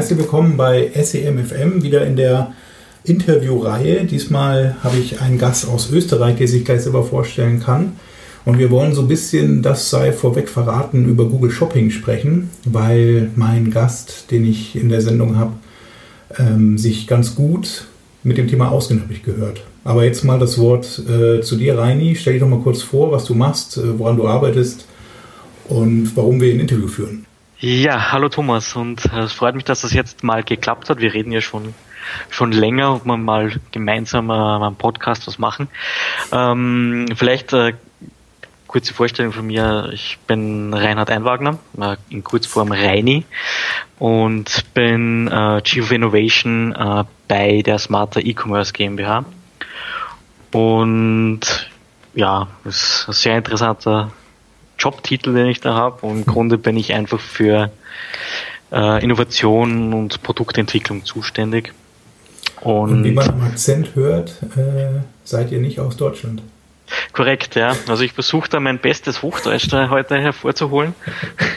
Herzlich willkommen bei SEMFM, wieder in der Interviewreihe. Diesmal habe ich einen Gast aus Österreich, der sich gleich selber vorstellen kann. Und wir wollen so ein bisschen, das sei vorweg verraten, über Google Shopping sprechen, weil mein Gast, den ich in der Sendung habe, ähm, sich ganz gut mit dem Thema auskennt, habe ich gehört. Aber jetzt mal das Wort äh, zu dir, Reini. Stell dich doch mal kurz vor, was du machst, äh, woran du arbeitest und warum wir ein Interview führen. Ja, hallo Thomas und äh, es freut mich, dass das jetzt mal geklappt hat. Wir reden ja schon schon länger, ob wir mal gemeinsam äh, einen Podcast was machen. Ähm, vielleicht äh, kurze Vorstellung von mir. Ich bin Reinhard Einwagner, äh, in Kurzform Reini und bin äh, Chief of Innovation äh, bei der Smarter E-Commerce GmbH. Und ja, ist ein sehr interessanter Jobtitel, den ich da habe. Und im Grunde bin ich einfach für äh, Innovation und Produktentwicklung zuständig. Und, und wie man am Akzent hört, äh, seid ihr nicht aus Deutschland. Korrekt, ja. Also ich versuche da mein bestes Hochdeutsch da heute hervorzuholen.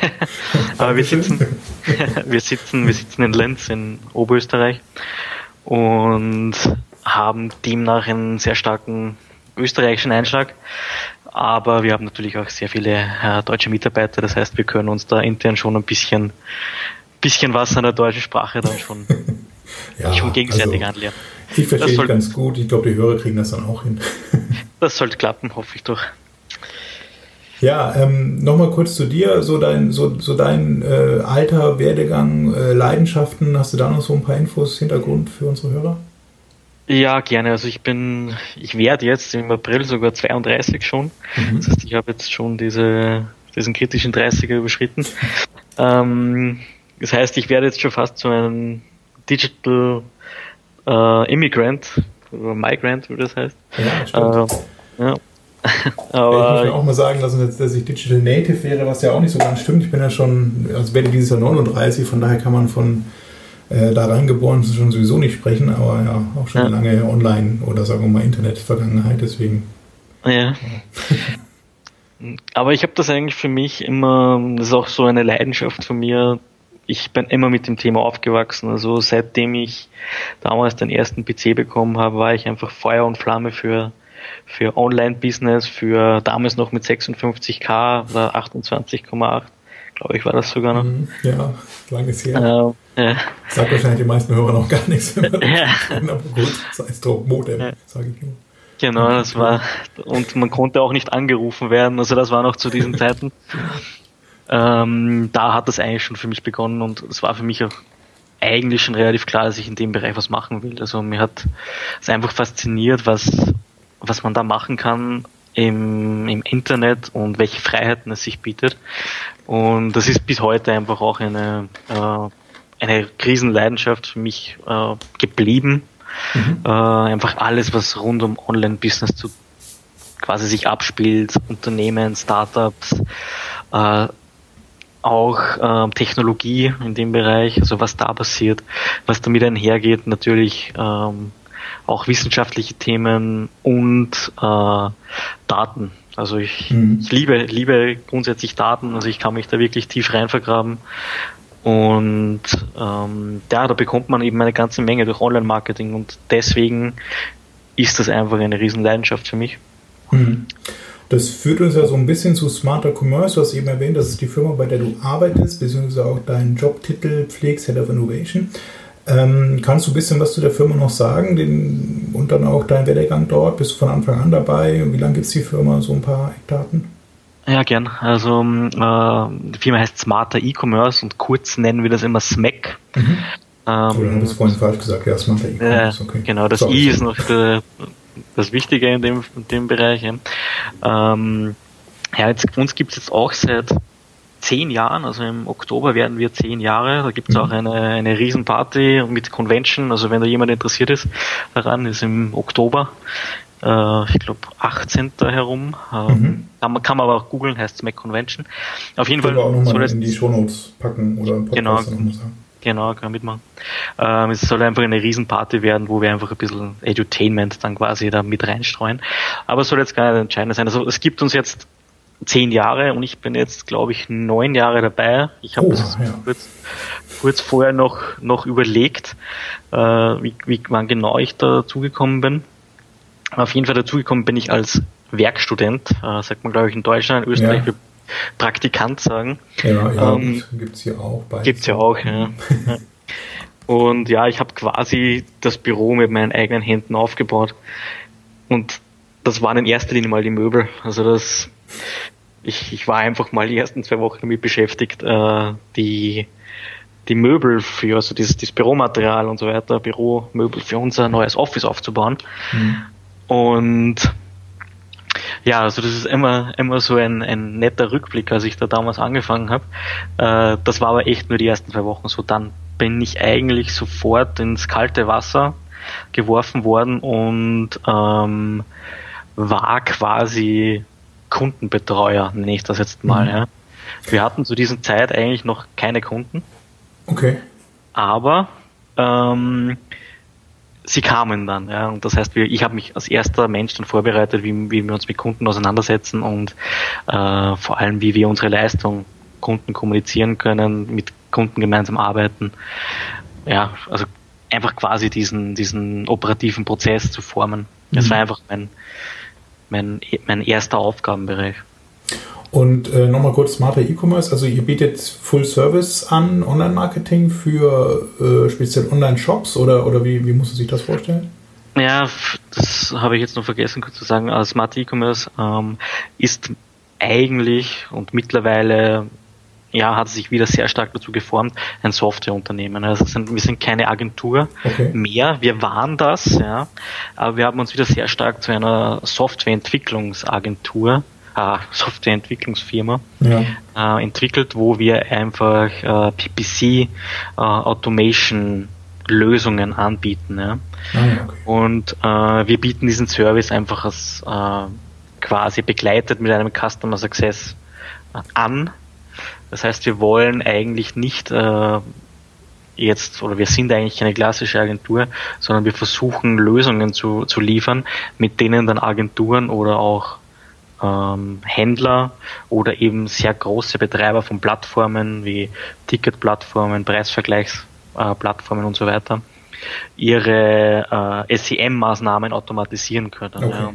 Aber wir sitzen, wir sitzen, wir sitzen in Lenz in Oberösterreich und haben demnach einen sehr starken österreichischen Einschlag. Aber wir haben natürlich auch sehr viele äh, deutsche Mitarbeiter. Das heißt, wir können uns da intern schon ein bisschen, bisschen was an der deutschen Sprache dann schon, ja, schon gegenseitig also, anlernen. Ich verstehe soll, ganz gut. Ich glaube, die Hörer kriegen das dann auch hin. das sollte klappen, hoffe ich doch. Ja, ähm, nochmal kurz zu dir, so dein, so, so dein äh, Alter, Werdegang, äh, Leidenschaften. Hast du da noch so ein paar Infos, Hintergrund für unsere Hörer? Ja, gerne. Also ich bin, ich werde jetzt im April sogar 32 schon. Mhm. Das heißt, ich habe jetzt schon diese, diesen kritischen 30er überschritten. ähm, das heißt, ich werde jetzt schon fast zu einem Digital äh, Immigrant oder Migrant, wie das heißt. Ja, stimmt. Äh, ja. Aber ich muss auch mal sagen lassen, dass ich Digital Native wäre, was ja auch nicht so ganz stimmt. Ich bin ja schon, also werde dieses Jahr 39, von daher kann man von äh, da reingeboren schon sowieso nicht sprechen, aber ja, auch schon ja. lange Online- oder sagen wir mal Internet-Vergangenheit, deswegen. Ja. ja. aber ich habe das eigentlich für mich immer, das ist auch so eine Leidenschaft von mir. Ich bin immer mit dem Thema aufgewachsen. Also seitdem ich damals den ersten PC bekommen habe, war ich einfach Feuer und Flamme für für Online-Business, für damals noch mit 56k oder 28,8 glaube ich, war das sogar noch. Mhm. Ja, langes her. Äh, ja. Sagt wahrscheinlich die meisten Hörer noch gar nichts. Ja. Aber gut, sei es drum, Modem, ja. sage ich nur. Genau, das war, und man konnte auch nicht angerufen werden, also das war noch zu diesen Zeiten. Ähm, da hat das eigentlich schon für mich begonnen und es war für mich auch eigentlich schon relativ klar, dass ich in dem Bereich was machen will. Also mir hat es einfach fasziniert, was, was man da machen kann im, im Internet und welche Freiheiten es sich bietet. Und das ist bis heute einfach auch eine, äh, eine Krisenleidenschaft für mich äh, geblieben. Mhm. Äh, einfach alles, was rund um Online-Business zu quasi sich abspielt, Unternehmen, Startups, äh, auch äh, Technologie in dem Bereich, also was da passiert, was damit einhergeht, natürlich ähm, auch wissenschaftliche Themen und äh, Daten. Also ich, mhm. ich liebe, liebe grundsätzlich Daten, also ich kann mich da wirklich tief rein vergraben. Und ähm, ja, da bekommt man eben eine ganze Menge durch Online-Marketing und deswegen ist das einfach eine Riesenleidenschaft für mich. Mhm. Das führt uns ja so ein bisschen zu Smarter Commerce. Du hast eben erwähnt, das ist die Firma, bei der du arbeitest, beziehungsweise auch deinen Jobtitel pflegst, Head of Innovation. Ähm, kannst du ein bisschen was zu der Firma noch sagen den, und dann auch dein Werdegang dort? Bist du von Anfang an dabei? Wie lange gibt es die Firma? So ein paar Eckdaten? Ja, gern. Also äh, die Firma heißt Smarter E-Commerce und kurz nennen wir das immer SMAC. Mhm. Ähm, habe ich es vorhin falsch gesagt? Ja, Smarter E-Commerce. Okay. Genau, das Sorry. I ist noch der, das Wichtige in dem, in dem Bereich. Ja, ähm, ja jetzt, uns gibt es jetzt auch seit zehn Jahren, also im Oktober werden wir zehn Jahre. Da gibt es mhm. auch eine, eine Riesenparty mit Convention. Also wenn da jemand interessiert ist daran, ist im Oktober, äh, ich glaube 18. herum. Ähm, mhm. kann, man, kann man aber auch googeln, heißt Mac Convention. Auf jeden Fall. auch nochmal in die Shownotes packen oder im Podcast. Genau. Genau, kann mitmachen. Ähm, es soll einfach eine Riesenparty werden, wo wir einfach ein bisschen Edutainment dann quasi da mit reinstreuen. Aber es soll jetzt gar nicht entscheidend sein. Also es gibt uns jetzt zehn Jahre und ich bin jetzt, glaube ich, neun Jahre dabei. Ich habe Oh, das ja. kurz, kurz vorher noch, noch überlegt, äh, wie, wie wann genau ich dazugekommen bin. Auf jeden Fall dazugekommen bin ich als Werkstudent, äh, sagt man, glaube ich, in Deutschland, in Österreich Ja. Praktikant sagen. Ja, ja, Ähm, gibt es hier auch. beides. Gibt's ja auch, ja. Und ja, ich habe quasi das Büro mit meinen eigenen Händen aufgebaut. Und das waren in erster Linie mal die Möbel. Also das, ich, ich war einfach mal die ersten zwei Wochen damit beschäftigt, äh, die, die Möbel für, also dieses, dieses Büromaterial und so weiter, Büromöbel für unser neues Office aufzubauen. Mhm. Und ja, also das ist immer, immer so ein, ein netter Rückblick, als ich da damals angefangen habe. Äh, das war aber echt nur die ersten zwei Wochen so. Dann bin ich eigentlich sofort ins kalte Wasser geworfen worden und ähm, war quasi Kundenbetreuer, nenne ich das jetzt mal. Mhm. Ja. Wir hatten zu dieser Zeit eigentlich noch keine Kunden, Okay. aber ähm, sie kamen dann, ja. Und das heißt, wir, ich habe mich als erster Mensch dann vorbereitet, wie, wie wir uns mit Kunden auseinandersetzen und äh, vor allem, wie wir unsere Leistung Kunden kommunizieren können, mit Kunden gemeinsam arbeiten. Ja, also einfach quasi diesen, diesen operativen Prozess zu formen. Das Mhm. war einfach mein, mein, mein erster Aufgabenbereich. Und äh, nochmal kurz smarter E-Commerce. Also ihr bietet Full Service an, Online-Marketing für äh, speziell Online-Shops oder, oder wie, wie muss man sich das vorstellen? Ja, das habe ich jetzt noch vergessen kurz zu sagen. Also Smart E-Commerce ähm, ist eigentlich und mittlerweile ja, hat sich wieder sehr stark dazu geformt, ein Softwareunternehmen. Also sind, wir sind keine Agentur Okay. mehr, wir waren das, ja, aber wir haben uns wieder sehr stark zu einer Softwareentwicklungsagentur, äh, Softwareentwicklungsfirma Ja. äh, entwickelt, wo wir einfach äh, PPC äh, Automation Lösungen anbieten. Ja. Ah, okay. Und äh, wir bieten diesen Service einfach als äh, quasi begleitet mit einem Customer Success an. Das heißt, wir wollen eigentlich nicht äh, jetzt, oder wir sind eigentlich keine klassische Agentur, sondern wir versuchen Lösungen zu, zu liefern, mit denen dann Agenturen oder auch ähm, Händler oder eben sehr große Betreiber von Plattformen wie Ticketplattformen, Preisvergleichsplattformen und so weiter ihre äh, SEM-Maßnahmen automatisieren können. Okay. Ja.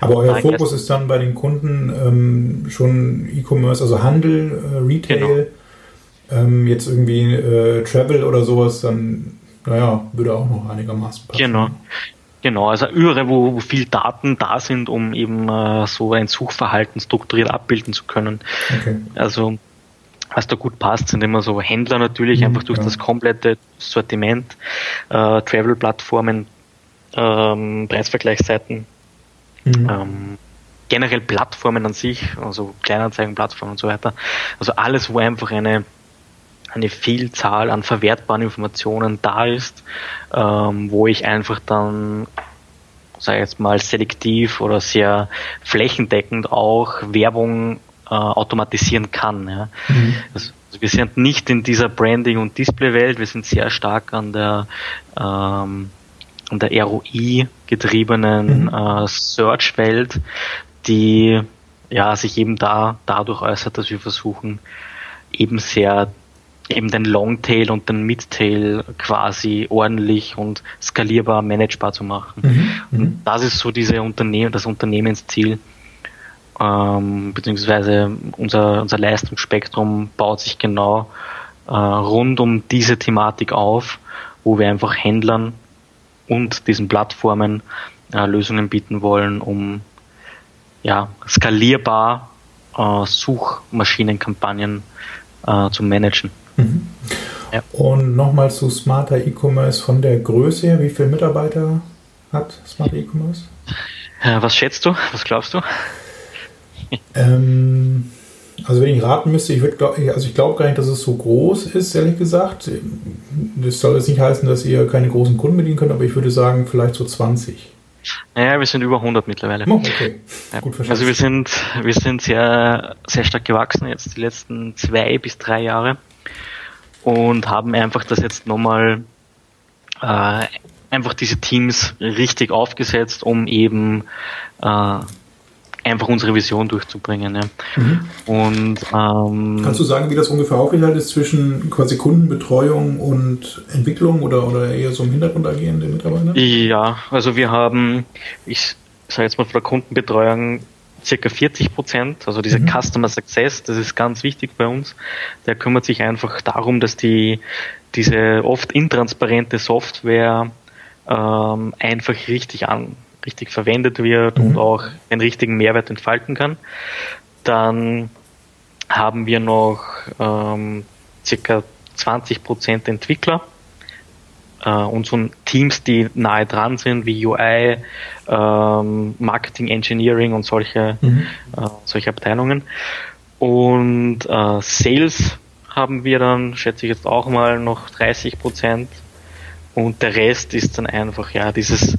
Aber euer Nein, Fokus ist dann bei den Kunden ähm, schon E-Commerce, also Handel, äh, Retail, Genau. ähm, jetzt irgendwie äh, Travel oder sowas, dann, naja, würde auch noch einigermaßen passen. Genau. Genau, also überall, wo, wo viel Daten da sind, um eben äh, so ein Suchverhalten strukturiert abbilden zu können. Okay. Also was da gut passt, sind immer so Händler natürlich, Mhm, einfach durch ja. das komplette Sortiment, äh, Travel-Plattformen, ähm, Preisvergleichsseiten, Mhm. ähm, generell Plattformen an sich, also Kleinanzeigenplattformen und so weiter. Also alles, wo einfach eine, eine Vielzahl an verwertbaren Informationen da ist, ähm, wo ich einfach dann, sage ich jetzt mal, selektiv oder sehr flächendeckend auch Werbung äh, automatisieren kann. Ja. Mhm. Also, also wir sind nicht in dieser Branding- und Display-Welt, wir sind sehr stark an der, ähm, der ROI-getriebenen Mhm. äh, Search-Welt, die ja, sich eben da dadurch äußert, dass wir versuchen, eben sehr eben den Longtail und den Midtail quasi ordentlich und skalierbar managebar zu machen. Mhm. Mhm. Und das ist so diese Unternehmen, das Unternehmensziel, ähm, beziehungsweise unser, unser Leistungsspektrum baut sich genau äh, rund um diese Thematik auf, wo wir einfach Händlern und diesen Plattformen äh, Lösungen bieten wollen, um ja, skalierbar äh, Suchmaschinenkampagnen äh, zu managen. Mhm. Ja. Und nochmal zu Smarter E-Commerce von der Größe her. Wie viele Mitarbeiter hat Smarter E-Commerce? Äh, was schätzt du? Was glaubst du? Ähm, also wenn ich raten müsste, ich würde also ich glaube gar nicht, dass es so groß ist, ehrlich gesagt. Das soll jetzt nicht heißen, dass ihr keine großen Kunden bedienen könnt, aber ich würde sagen, vielleicht so 20. Naja, wir sind über 100 mittlerweile. Oh, okay. Ja. Gut verschätzt. also wir sind, wir sind sehr, sehr stark gewachsen jetzt die letzten zwei bis drei Jahre und haben einfach das jetzt nochmal äh, einfach diese Teams richtig aufgesetzt, um eben äh, einfach unsere Vision durchzubringen. Ja. Mhm. Und ähm, kannst du sagen, wie das ungefähr aufgeteilt ist zwischen quasi Kundenbetreuung und Entwicklung oder, oder eher so im Hintergrund agierende Mitarbeiter? Ja, also wir haben, ich sage jetzt mal von der Kundenbetreuung circa 40 Prozent, also dieser mhm. Customer Success, das ist ganz wichtig bei uns. Der kümmert sich einfach darum, dass die diese oft intransparente Software ähm, einfach richtig an richtig verwendet wird mhm. und auch einen richtigen Mehrwert entfalten kann. Dann haben wir noch ähm, circa 20 Prozent Entwickler äh, und so Teams, die nahe dran sind, wie UI, ähm, Marketing, Engineering und solche, mhm. äh, solche Abteilungen. Und äh, Sales haben wir dann, schätze ich jetzt auch mal, noch 30 Prozent und der Rest ist dann einfach, ja, dieses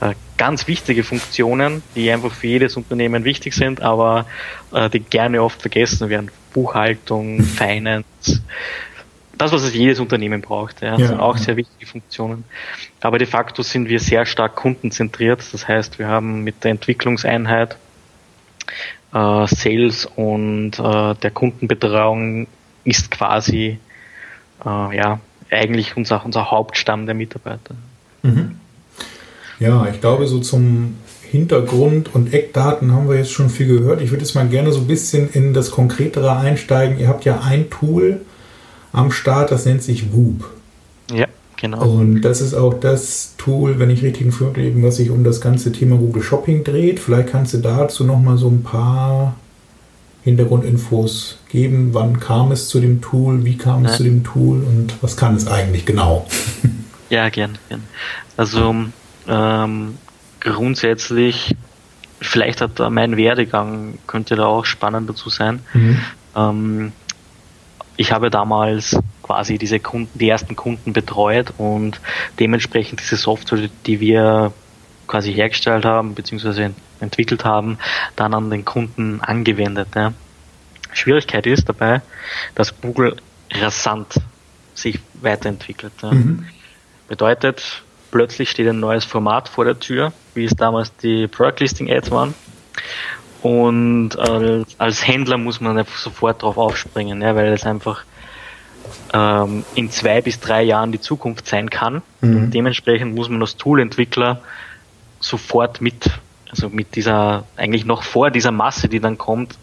äh, ganz wichtige Funktionen, die einfach für jedes Unternehmen wichtig sind, aber äh, die gerne oft vergessen werden. Buchhaltung, Finance, das, was es jedes Unternehmen braucht, ja, ja sind auch ja. sehr wichtige Funktionen. Aber de facto sind wir sehr stark kundenzentriert. Das heißt, wir haben mit der Entwicklungseinheit äh, Sales und äh, der Kundenbetreuung ist quasi äh, ja eigentlich unser, unser Hauptstamm der Mitarbeiter. Mhm. Ja, ich glaube, so zum Hintergrund und Eckdaten haben wir jetzt schon viel gehört. Ich würde jetzt mal gerne so ein bisschen in das Konkretere einsteigen. Ihr habt ja ein Tool am Start, das nennt sich Whoop. Ja, genau. Und das ist auch das Tool, wenn ich richtig informiert was sich um das ganze Thema Google Shopping dreht. Vielleicht kannst du dazu noch mal so ein paar Hintergrundinfos geben? Wann kam es zu dem Tool? Wie kam es ja. zu dem Tool? Und was kann es eigentlich genau? Ja, gern, gern. Also ähm, grundsätzlich, vielleicht hat mein Werdegang, könnte da auch spannend dazu sein. Mhm. Ähm, ich habe damals quasi diese Kunden, die ersten Kunden betreut und dementsprechend diese Software, die wir quasi hergestellt haben, beziehungsweise entwickelt haben, dann an den Kunden angewendet. Ja. Schwierigkeit ist dabei, dass Google rasant sich weiterentwickelt. Ja. Mhm. Bedeutet, plötzlich steht ein neues Format vor der Tür, wie es damals die Product Listing Ads waren. Und als, als Händler muss man sofort darauf aufspringen, ja, weil es einfach ähm, in zwei bis drei Jahren die Zukunft sein kann. Mhm. dementsprechend muss man als Tool-Entwickler sofort mit also mit dieser, eigentlich noch vor dieser Masse, die dann kommt,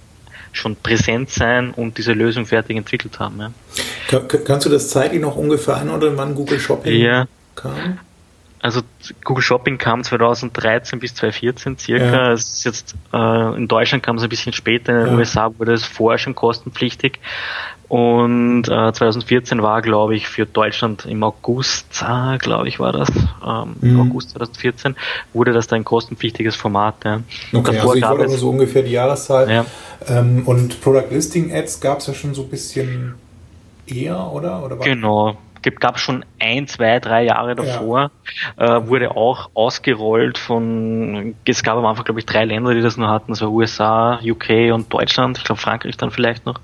schon präsent sein und diese Lösung fertig entwickelt haben. Ja. Kann, kannst du das zeitlich noch ungefähr einordnen, wann Google Shopping ja. kam? Also Google Shopping kam 2013 bis 2014 circa. Ja. Es ist jetzt äh, in Deutschland kam es ein bisschen später, in den ja. USA wurde es vorher schon kostenpflichtig. Und äh, 2014 war, glaube ich, für Deutschland im August, äh, glaube ich, war das, ähm, mhm. im August 2014, wurde das dann ein kostenpflichtiges Format. Ja. Okay, Davor also ich wollte aber so ungefähr die Jahreszahl. Ja. Ähm, und Product Listing Ads gab es ja schon so ein bisschen eher, oder? oder genau, gab schon ein, zwei, drei Jahre davor, ja. äh, wurde auch ausgerollt von, es gab am Anfang, glaube ich, drei Länder, die das nur hatten, das war USA, UK und Deutschland, ich glaube Frankreich dann vielleicht noch.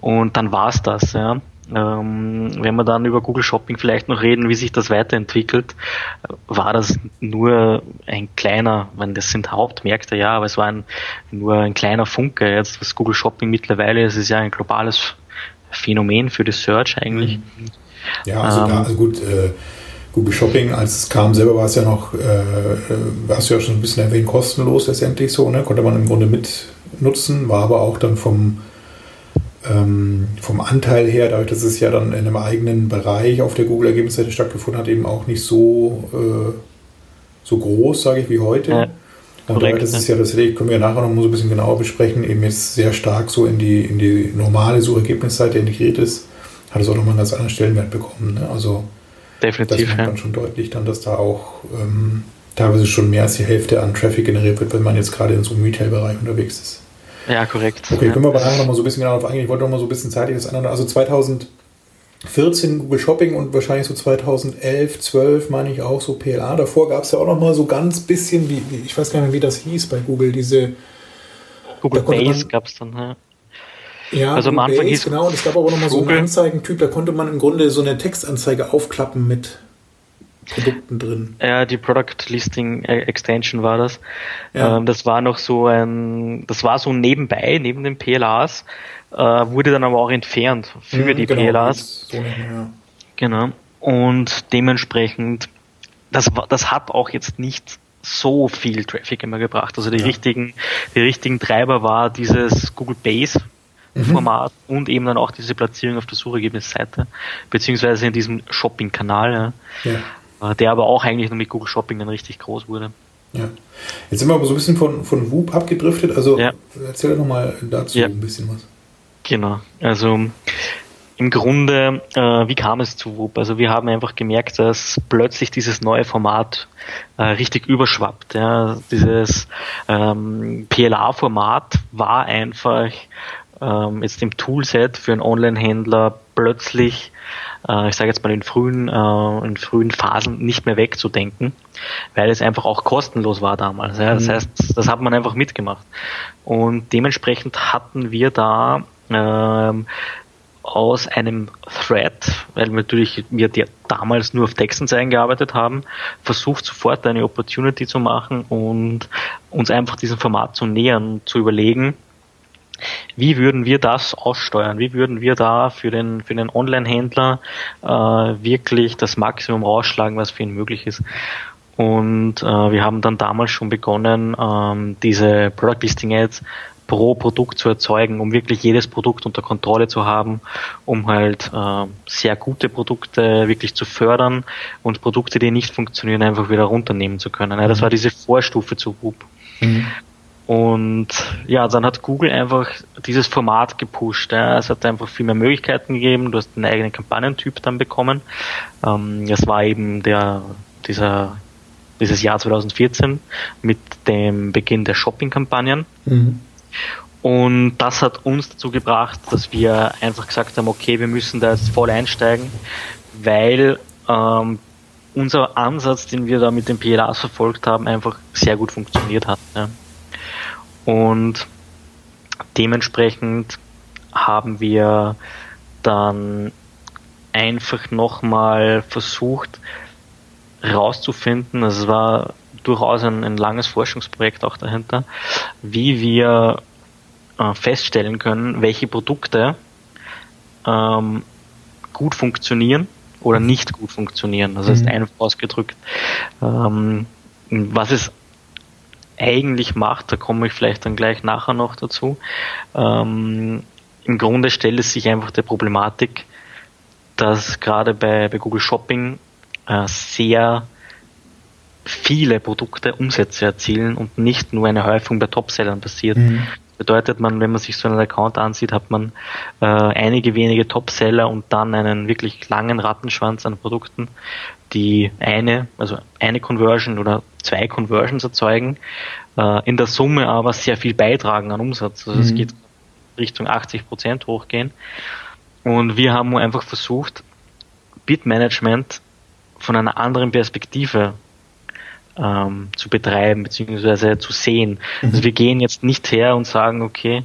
Und dann war's das, ja. Ähm, wenn wir dann über Google Shopping vielleicht noch reden, wie sich das weiterentwickelt, war das nur ein kleiner, meine, das sind Hauptmärkte, ja, aber es war ein, nur ein kleiner Funke. Jetzt, was Google Shopping mittlerweile ist, ist ja ein globales Phänomen für die Search eigentlich. Mhm. Ja, also, ähm, da, also gut, äh, Google Shopping, als es kam, selber war es ja noch, äh, hast du ja schon ein bisschen erwähnt, kostenlos letztendlich so, ne? konnte man im Grunde mitnutzen, war aber auch dann vom, ähm, vom Anteil her, dadurch, dass es ja dann in einem eigenen Bereich auf der Google-Ergebnisseite stattgefunden hat, eben auch nicht so, äh, so groß, sage ich, wie heute. Ja. Und Korrekt, das ist ja das, können wir nachher noch mal so ein bisschen genauer besprechen, eben jetzt sehr stark so in die, in die normale Suchergebnisseite integriert ist hat es auch nochmal einen ganz anderen Stellenwert bekommen. Ne? Also Definitiv, das merkt man schon deutlich dann, dass da auch ähm, teilweise schon mehr als die Hälfte an Traffic generiert wird, wenn man jetzt gerade in so einem Retail-Bereich unterwegs ist. Ja, korrekt. Okay, ja. können wir aber nachher nochmal so ein bisschen genau darauf eingehen. Ich wollte nochmal so ein bisschen zeitlich das andere. Also 2014 Google Shopping und wahrscheinlich so 2011, 12 meine ich auch so PLA. Davor gab es ja auch nochmal so ganz bisschen, wie, ich weiß gar nicht, wie das hieß bei Google, diese Google Base gab es dann, ja. Ja, also am Anfang hieß genau, und es gab aber nochmal so einen Anzeigentyp, da konnte man im Grunde so eine Textanzeige aufklappen mit Produkten drin. Ja, die Product Listing äh, Extension war das. Ja. Ähm, das war noch so ein, das war so nebenbei, neben den PLAs, äh, wurde dann aber auch entfernt für mhm, die genau, PLAs. So ja. Genau. Und dementsprechend, das, das hat auch jetzt nicht so viel Traffic immer gebracht. Also die ja. richtigen, die richtigen Treiber war dieses Google Base. Format mhm. und eben dann auch diese Platzierung auf der Suchergebnisseite, beziehungsweise in diesem Shopping-Kanal, ja. ja. Äh, der aber auch eigentlich nur mit Google Shopping dann richtig groß wurde. Ja. Jetzt sind wir aber so ein bisschen von, von Whoop abgedriftet, also ja. erzähl doch nochmal dazu ja. ein bisschen was. Genau, also im Grunde, äh, wie kam es zu Whoop? Also wir haben einfach gemerkt, dass plötzlich dieses neue Format äh, richtig überschwappt. Ja. Dieses ähm, PLA-Format war einfach ähm, jetzt im Toolset für einen Online-Händler plötzlich, äh, ich sage jetzt mal in frühen, äh, in frühen Phasen nicht mehr wegzudenken, weil es einfach auch kostenlos war damals. Ja. Das mhm. heißt, das hat man einfach mitgemacht. Und dementsprechend hatten wir da ähm, aus einem Thread, weil natürlich wir damals nur auf Textanzeigen gearbeitet haben, versucht sofort eine Opportunity zu machen und uns einfach diesem Format zu nähern, zu überlegen, wie würden wir das aussteuern? Wie würden wir da für den, für den Online-Händler äh, wirklich das Maximum rausschlagen, was für ihn möglich ist? Und äh, wir haben dann damals schon begonnen, ähm, diese Product Listing Ads pro Produkt zu erzeugen, um wirklich jedes Produkt unter Kontrolle zu haben, um halt äh, sehr gute Produkte wirklich zu fördern und Produkte, die nicht funktionieren, einfach wieder runternehmen zu können. Ja, das mhm. war diese Vorstufe zu Whoop. Mhm. Und ja, dann hat Google einfach dieses Format gepusht. Ja. Es hat einfach viel mehr Möglichkeiten gegeben. Du hast einen eigenen Kampagnentyp dann bekommen. Ähm, das war eben der, dieser, dieses Jahr 2014 mit dem Beginn der Shopping-Kampagnen. Mhm. Und das hat uns dazu gebracht, dass wir einfach gesagt haben, okay, wir müssen da jetzt voll einsteigen, weil ähm, unser Ansatz, den wir da mit den PLAs verfolgt haben, einfach sehr gut funktioniert hat. Ja. Und dementsprechend haben wir dann einfach nochmal versucht rauszufinden, also es war durchaus ein, ein langes Forschungsprojekt auch dahinter, wie wir äh, feststellen können, welche Produkte ähm, gut funktionieren oder nicht gut funktionieren. Das heißt mhm. einfach ausgedrückt, ähm, was es eigentlich macht, da komme ich vielleicht dann gleich nachher noch dazu. Ähm, Im Grunde stellt es sich einfach der Problematik, dass gerade bei, bei Google Shopping äh, sehr viele Produkte Umsätze erzielen und nicht nur eine Häufung bei Topsellern passiert. Mhm. Bedeutet man, wenn man sich so einen Account ansieht, hat man äh, einige wenige Topseller und dann einen wirklich langen Rattenschwanz an Produkten, die eine, also eine Conversion oder zwei Conversions erzeugen, äh, in der Summe aber sehr viel beitragen an Umsatz. Also es mhm. geht Richtung 80 Prozent hochgehen. Und wir haben einfach versucht, Bitmanagement von einer anderen Perspektive ähm, zu betreiben bzw. zu sehen. Mhm. Also wir gehen jetzt nicht her und sagen, okay,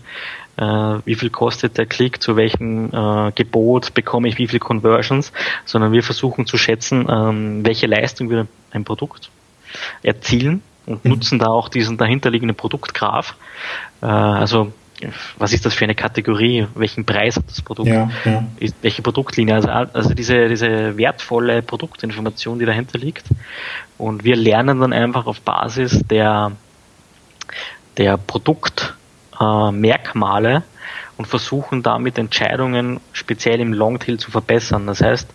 äh, wie viel kostet der Klick, zu welchem äh, Gebot bekomme ich wie viele Conversions, sondern wir versuchen zu schätzen, ähm, welche Leistung wir ein Produkt erzielen und mhm. nutzen da auch diesen dahinterliegenden Produktgraph. Äh, also was ist das für eine Kategorie, welchen Preis hat das Produkt, ja, ja. welche Produktlinie, also, also diese, diese wertvolle Produktinformation, die dahinter liegt. Und wir lernen dann einfach auf Basis der, der Produktmerkmale äh, und versuchen damit Entscheidungen speziell im Longtail zu verbessern. Das heißt,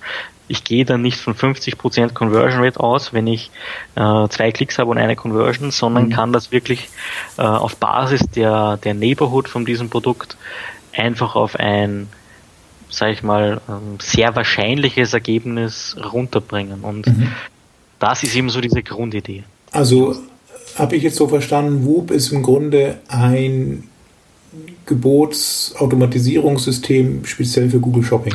ich gehe dann nicht von 50% Conversion Rate aus, wenn ich äh, zwei Klicks habe und eine Conversion, sondern mhm. kann das wirklich äh, auf Basis der, der Neighborhood von diesem Produkt einfach auf ein, sage ich mal, ähm, sehr wahrscheinliches Ergebnis runterbringen. Und mhm. das ist eben so diese Grundidee. Also habe ich jetzt so verstanden, Whoop ist im Grunde ein Gebotsautomatisierungssystem speziell für Google Shopping.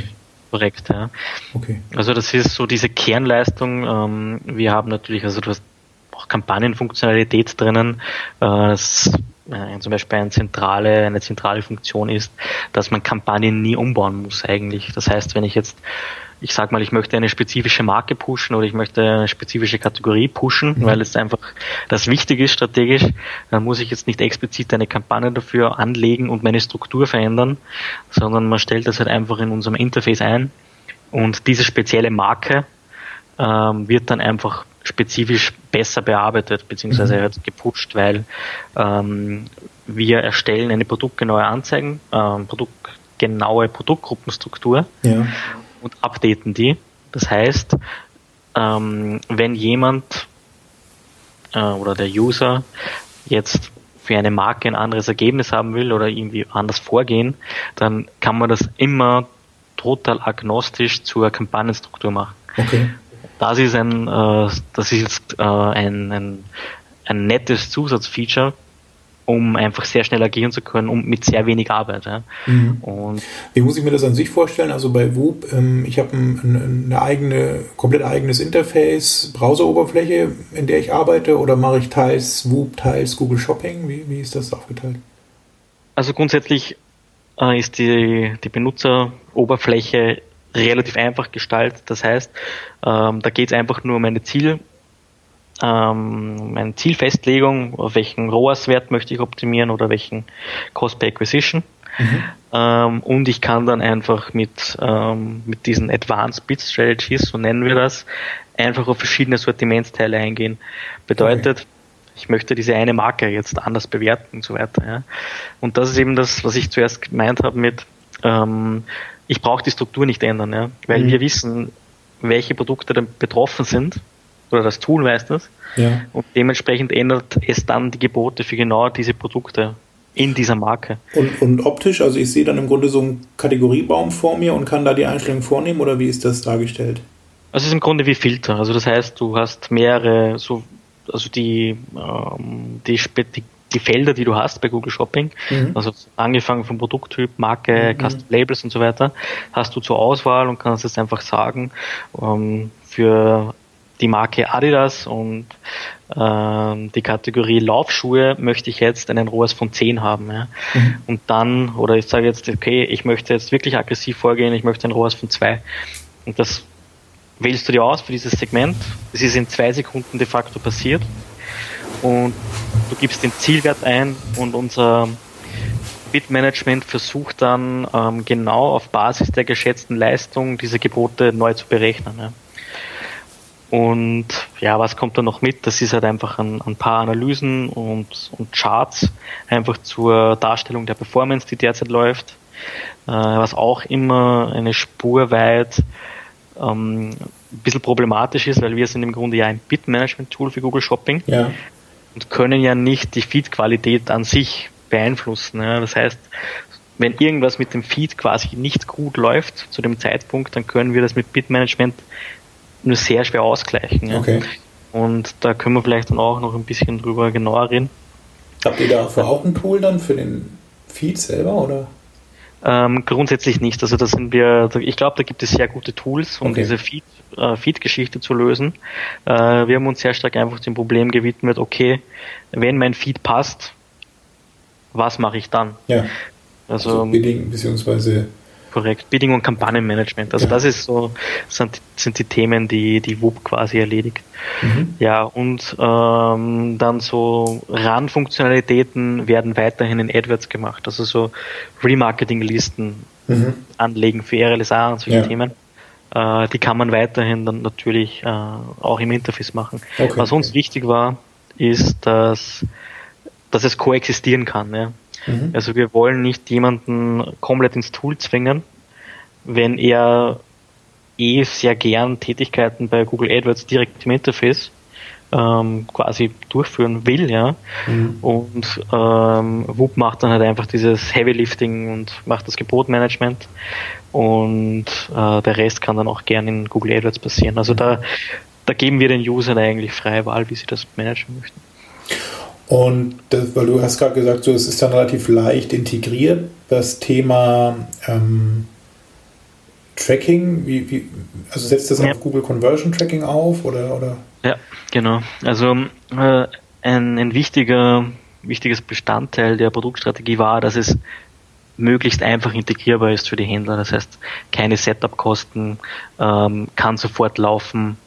Korrekt, ja. Okay. Also das ist so diese Kernleistung. Ähm, wir haben natürlich, also du hast auch Kampagnenfunktionalität drinnen. Äh, das äh, zum Beispiel eine zentrale, eine zentrale Funktion ist, dass man Kampagnen nie umbauen muss eigentlich. Das heißt, wenn ich jetzt, ich sag mal, ich möchte eine spezifische Marke pushen oder ich möchte eine spezifische Kategorie pushen, mhm. weil es einfach das wichtig ist strategisch, dann muss ich jetzt nicht explizit eine Kampagne dafür anlegen und meine Struktur verändern, sondern man stellt das halt einfach in unserem Interface ein und diese spezielle Marke ähm, wird dann einfach spezifisch besser bearbeitet, beziehungsweise mhm. halt gepusht, weil ähm, wir erstellen eine produktgenaue Anzeigen, ähm, produktgenaue Produktgruppenstruktur ja. Und updaten die. Das heißt, ähm, wenn jemand äh, oder der User jetzt für eine Marke ein anderes Ergebnis haben will oder irgendwie anders vorgehen, dann kann man das immer total agnostisch zur Kampagnenstruktur machen. Okay das ist ein, äh, das ist jetzt äh, ein, ein, ein nettes Zusatzfeature, um einfach sehr schnell agieren zu können und mit sehr wenig Arbeit. Ja. Mhm. Und Wie muss ich mir das an sich vorstellen? Also bei Whoop, ähm, ich habe ein, eine eigene, komplett eigenes Interface, Browseroberfläche, in der ich arbeite, oder mache ich teils Whoop, teils Google Shopping? Wie, wie ist das aufgeteilt? Also grundsätzlich äh, ist die, die Benutzeroberfläche relativ einfach gestaltet. Das heißt, ähm, da geht es einfach nur um eine Ziel, ähm, eine Zielfestlegung, auf welchen ROAS-Wert möchte ich optimieren oder welchen Cost per Acquisition. Mhm. Ähm, und ich kann dann einfach mit, ähm, mit diesen Advanced Bit Strategies, so nennen wir das, einfach auf verschiedene Sortimentsteile eingehen. Bedeutet, okay. ich möchte diese eine Marke jetzt anders bewerten und so weiter. Ja. Und das ist eben das, was ich zuerst gemeint habe mit, ähm, ich brauche die Struktur nicht ändern, ja, weil mhm. wir wissen, welche Produkte dann betroffen sind oder das Tool weiß das ja. und dementsprechend ändert es dann die Gebote für genau diese Produkte in dieser Marke. Und, und optisch, also ich sehe dann im Grunde so einen Kategoriebaum vor mir und kann da die Einstellungen vornehmen oder wie ist das dargestellt? Also es ist im Grunde wie Filter. Also das heißt, du hast mehrere so also die, ähm, die, die die Felder, die du hast bei Google Shopping, mhm. also angefangen vom Produkttyp, Marke, mhm. Custom Labels und so weiter, hast du zur Auswahl und kannst jetzt einfach sagen, ähm, für die Marke Adidas und ähm, die Kategorie Laufschuhe möchte ich jetzt einen ROAS von 10 haben. Ja. Mhm. Und dann, oder ich sage jetzt, okay, ich möchte jetzt wirklich aggressiv vorgehen, ich möchte einen ROAS von 2. Und das wählst du dir aus für dieses Segment. Es ist in zwei Sekunden de facto passiert und du gibst den Zielwert ein und unser Bitmanagement versucht dann ähm, genau auf Basis der geschätzten Leistung diese Gebote neu zu berechnen. Ja. Und ja, was kommt da noch mit? Das ist halt einfach ein, ein paar Analysen und, und Charts einfach zur Darstellung der Performance, die derzeit läuft. Äh, was auch immer eine Spur weit ähm, ein bisschen problematisch ist, weil wir sind im Grunde ja ein Bitmanagement-Tool für Google Shopping. Ja und können ja nicht die Feed-Qualität an sich beeinflussen. Ja. Das heißt, wenn irgendwas mit dem Feed quasi nicht gut läuft zu dem Zeitpunkt, dann können wir das mit Bitmanagement nur sehr schwer ausgleichen. Ja. Okay. Und da können wir vielleicht dann auch noch ein bisschen drüber genauer reden. Habt ihr dafür auch ein Tool dann für den Feed selber oder? Ähm, grundsätzlich nicht. Also da sind wir, ich glaube, da gibt es sehr gute Tools, um okay. diese Feed, äh, Feed-Geschichte zu lösen. Äh, wir haben uns sehr stark einfach dem Problem gewidmet, okay, wenn mein Feed passt, was mache ich dann? Ja. Also, also Bidding beziehungsweise Korrekt, Bidding und Kampagnenmanagement. Also ja. das ist so, sind, sind die Themen, die die WUP quasi erledigt. Mhm. Ja, und ähm, dann so RAN-Funktionalitäten werden weiterhin in AdWords gemacht. Also so Remarketing-Listen mhm. anlegen für RLSA und solche ja. Themen. Äh, die kann man weiterhin dann natürlich äh, auch im Interface machen. Okay. Was uns wichtig war, ist, dass, dass es koexistieren kann. Ja. Mhm. Also wir wollen nicht jemanden komplett ins Tool zwingen, wenn er eh sehr gern Tätigkeiten bei Google AdWords direkt im Interface ähm, quasi durchführen will, ja. Mhm. Und ähm, Whoop macht dann halt einfach dieses Heavy Lifting und macht das Gebotmanagement und äh, der Rest kann dann auch gern in Google AdWords passieren. Also da, da geben wir den Usern eigentlich freie Wahl, wie sie das managen möchten. Und das, weil du hast gerade gesagt, so, es ist dann relativ leicht integriert, das Thema ähm, Tracking, wie, wie, also setzt das ja. auf Google Conversion Tracking auf oder, oder? Ja, genau. Also äh, ein, ein wichtiger wichtiges Bestandteil der Produktstrategie war, dass es möglichst einfach integrierbar ist für die Händler. Das heißt, keine Setup-Kosten, ähm, kann sofort laufen,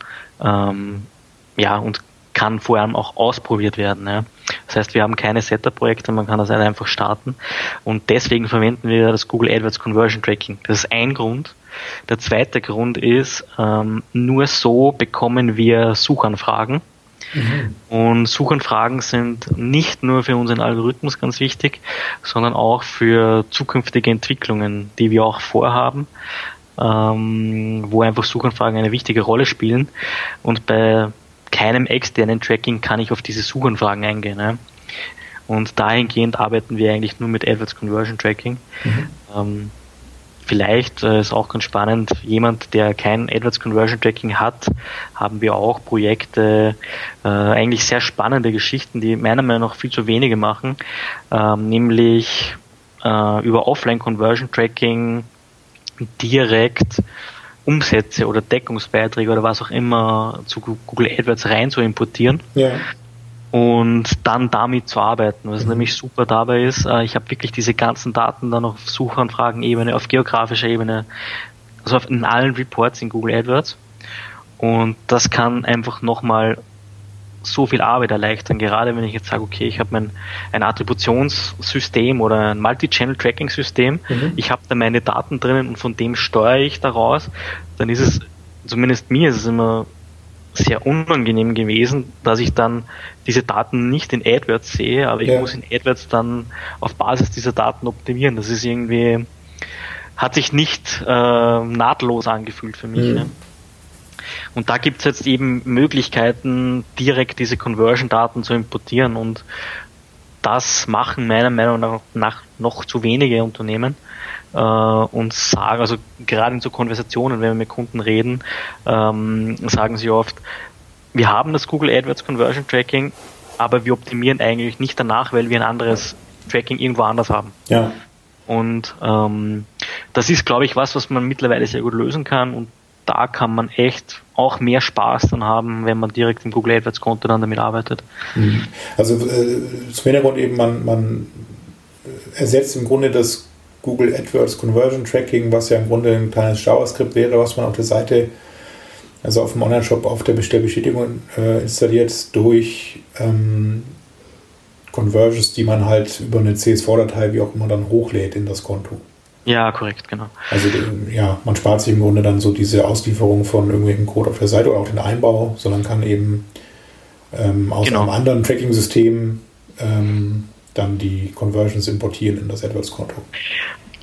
ähm, ja, und kann vor allem auch ausprobiert werden. Ja. Das heißt, wir haben keine Setup-Projekte, man kann das einfach starten. Und deswegen verwenden wir das Google AdWords Conversion Tracking. Das ist ein Grund. Der zweite Grund ist, ähm, nur so bekommen wir Suchanfragen. Mhm. Und Suchanfragen sind nicht nur für unseren Algorithmus ganz wichtig, sondern auch für zukünftige Entwicklungen, die wir auch vorhaben, ähm, wo einfach Suchanfragen eine wichtige Rolle spielen. Und bei keinem externen Tracking kann ich auf diese Suchanfragen eingehen. Ja. Und dahingehend arbeiten wir eigentlich nur mit AdWords Conversion Tracking. Mhm. Ähm, vielleicht äh, ist auch ganz spannend, jemand, der kein AdWords Conversion Tracking hat, haben wir auch Projekte, äh, eigentlich sehr spannende Geschichten, die meiner Meinung nach viel zu wenige machen, ähm, nämlich äh, über Offline Conversion Tracking direkt Umsätze oder Deckungsbeiträge oder was auch immer zu Google AdWords rein zu importieren. Ja und dann damit zu arbeiten. Was mhm. nämlich super dabei ist, äh, ich habe wirklich diese ganzen Daten dann auf Suchanfragen-Ebene, auf geografischer Ebene, also in allen Reports in Google AdWords. Und das kann einfach nochmal so viel Arbeit erleichtern, gerade wenn ich jetzt sage, okay, ich habe mein ein Attributionssystem oder ein Multi-Channel-Tracking-System, mhm. ich habe da meine Daten drinnen und von dem steuere ich daraus, dann ist es, zumindest mir ist es immer sehr unangenehm gewesen, dass ich dann diese Daten nicht in AdWords sehe, aber ich ja. muss in AdWords dann auf Basis dieser Daten optimieren. Das ist irgendwie, hat sich nicht äh, nahtlos angefühlt für mich. Mhm. Ne? Und da gibt es jetzt eben Möglichkeiten, direkt diese Conversion-Daten zu importieren und das machen meiner Meinung nach noch zu wenige Unternehmen äh, und sagen, also gerade in so Konversationen, wenn wir mit Kunden reden, ähm, sagen sie oft, wir haben das Google AdWords Conversion Tracking, aber wir optimieren eigentlich nicht danach, weil wir ein anderes Tracking irgendwo anders haben. Ja. Und ähm, das ist, glaube ich, was, was man mittlerweile sehr gut lösen kann und da kann man echt auch mehr Spaß dann haben, wenn man direkt im Google AdWords Konto dann damit arbeitet. Mhm. Also äh, zum Hintergrund eben, man, man ersetzt im Grunde das Google AdWords Conversion Tracking, was ja im Grunde ein kleines JavaScript wäre, was man auf der Seite, also auf dem Online-Shop auf der Bestellbestätigung äh, installiert, durch ähm, Conversions, die man halt über eine CSV-Datei, wie auch immer, dann hochlädt in das Konto. Ja, korrekt, genau. Also ja, man spart sich im Grunde dann so diese Auslieferung von irgendwelchen Code auf der Seite oder auch den Einbau, sondern kann eben ähm, aus genau. einem anderen Tracking-System ähm, dann die Conversions importieren in das AdWords-Konto.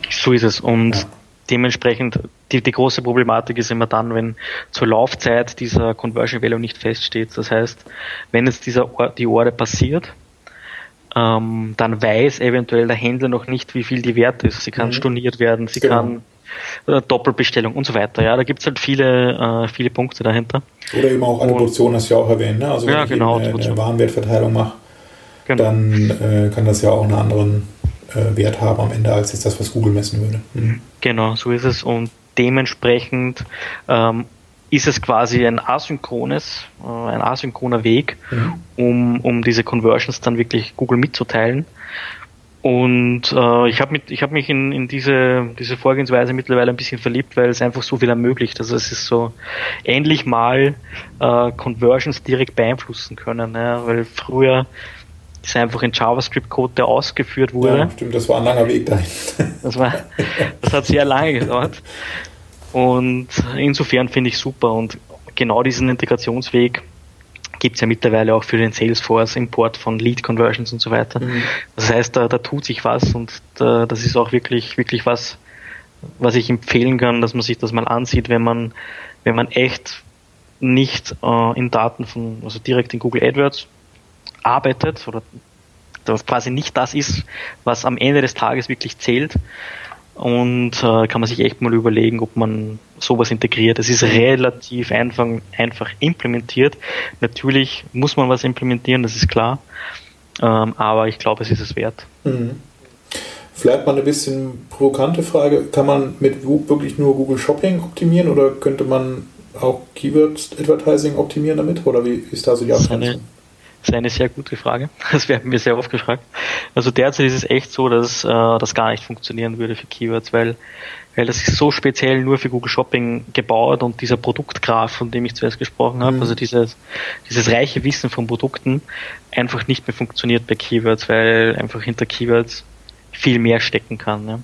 So ist es. Und ja. dementsprechend, die, die große Problematik ist immer dann, wenn zur Laufzeit dieser Conversion Value nicht feststeht. Das heißt, wenn jetzt dieser die Order passiert, ähm, dann weiß eventuell der Händler noch nicht, wie viel die wert ist. Sie kann mhm. storniert werden, sie genau. kann äh, Doppelbestellung und so weiter. Ja, da gibt es halt viele, äh, viele Punkte dahinter. Oder eben auch Attribution, hast du ja auch erwähnt. Ne? Also wenn ja, genau, ich eine, eine Warenwertverteilung mache, genau. dann äh, kann das ja auch einen anderen äh, Wert haben am Ende, als jetzt das, was Google messen würde. Mhm. Genau, so ist es. Und dementsprechend ähm, ist es quasi ein asynchrones, äh, ein asynchroner Weg, mhm. um, um diese Conversions dann wirklich Google mitzuteilen. Und äh, ich habe hab mich in, in diese, diese Vorgehensweise mittlerweile ein bisschen verliebt, weil es einfach so viel ermöglicht. Also es ist so endlich mal äh, Conversions direkt beeinflussen können. Ja, weil früher ist einfach ein JavaScript-Code, der ausgeführt wurde. Ja, stimmt, das war ein langer Weg dahin. Das, war, das hat sehr lange gedauert. Und insofern finde ich super und genau diesen Integrationsweg gibt es ja mittlerweile auch für den Salesforce-Import von Lead-Conversions und so weiter. Mhm. Das heißt, da, da tut sich was und da, das ist auch wirklich, wirklich was, was ich empfehlen kann, dass man sich das mal ansieht, wenn man, wenn man echt nicht äh, in Daten von, also direkt in Google AdWords arbeitet oder das quasi nicht das ist, was am Ende des Tages wirklich zählt. Und äh, kann man sich echt mal überlegen, ob man sowas integriert. Es ist relativ einfach, einfach implementiert. Natürlich muss man was implementieren, das ist klar. Ähm, aber ich glaube, es ist es wert. Mhm. Vielleicht mal eine bisschen provokante Frage. Kann man mit wirklich nur Google Shopping optimieren oder könnte man auch Keyword Advertising optimieren damit? Oder wie ist da so die Abgrenzung? Das ist eine sehr gute Frage. Das werden mir sehr oft gefragt. Also derzeit ist es echt so, dass äh, das gar nicht funktionieren würde für Keywords, weil, weil das ist so speziell nur für Google Shopping gebaut und dieser Produktgraph, von dem ich zuerst gesprochen habe, mhm. also dieses, dieses reiche Wissen von Produkten, einfach nicht mehr funktioniert bei Keywords, weil einfach hinter Keywords viel mehr stecken kann. Ne?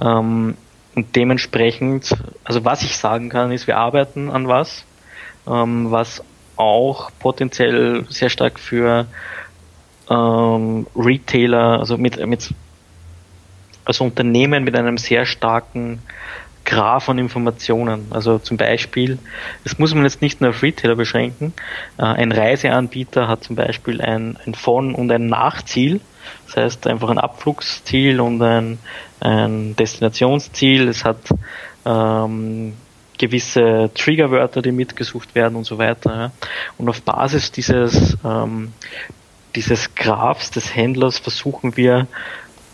Ähm, und dementsprechend, also was ich sagen kann, ist, wir arbeiten an was, ähm, was auch potenziell sehr stark für ähm, Retailer, also mit, mit also Unternehmen mit einem sehr starken Graph von Informationen. Also zum Beispiel, das muss man jetzt nicht nur auf Retailer beschränken. Äh, ein Reiseanbieter hat zum Beispiel ein, ein Von- und ein Nachziel. Das heißt einfach ein Abflugsziel und ein, ein Destinationsziel. Es hat ähm, gewisse Triggerwörter, die mitgesucht werden und so weiter. Ja. Und auf Basis dieses, ähm, dieses Graphs des Händlers versuchen wir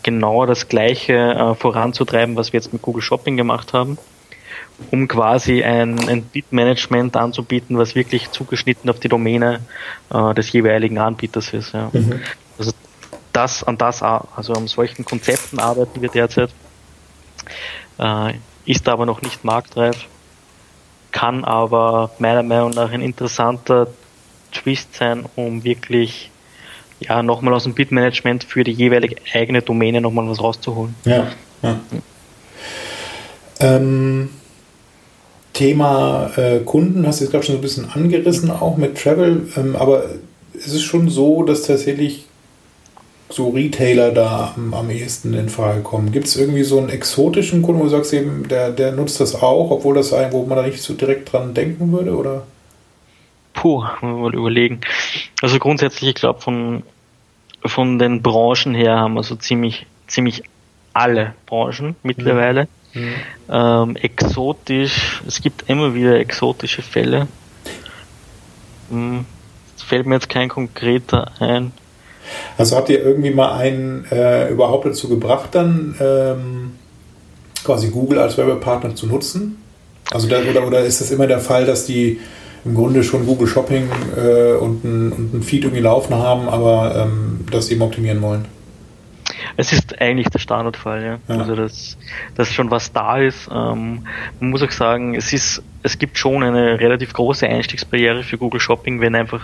genau das Gleiche äh, voranzutreiben, was wir jetzt mit Google Shopping gemacht haben, um quasi ein, ein Bit-Management anzubieten, was wirklich zugeschnitten auf die Domäne äh, des jeweiligen Anbieters ist. Ja. Mhm. Also das an das, also an solchen Konzepten arbeiten wir derzeit, äh, ist aber noch nicht marktreif kann aber meiner Meinung nach ein interessanter Twist sein, um wirklich ja, nochmal aus dem Bitmanagement für die jeweilige eigene Domäne nochmal was rauszuholen. Ja, ja. Ähm, Thema äh, Kunden hast du jetzt gerade schon so ein bisschen angerissen, auch mit Travel, ähm, aber es ist schon so, dass tatsächlich so Retailer da am, am ehesten in Frage kommen? Gibt es irgendwie so einen exotischen Kunden, wo du sagst, eben, der, der nutzt das auch, obwohl das ein, wo man da nicht so direkt dran denken würde, oder? Puh, mal überlegen. Also grundsätzlich, ich glaube, von, von den Branchen her haben wir so ziemlich, ziemlich alle Branchen mittlerweile. Mhm. Ähm, exotisch, es gibt immer wieder exotische Fälle. Hm, fällt mir jetzt kein konkreter ein. Also habt ihr irgendwie mal einen äh, überhaupt dazu gebracht, dann ähm, quasi Google als Werbepartner zu nutzen? Also da, oder, oder ist das immer der Fall, dass die im Grunde schon Google Shopping äh, und, ein, Feed irgendwie laufen haben, aber ähm, das eben optimieren wollen? Es ist eigentlich der Standardfall, ja. ja. Also dass, dass schon was da ist. Ähm, man muss auch sagen, es ist, es gibt schon eine relativ große Einstiegsbarriere für Google Shopping, wenn einfach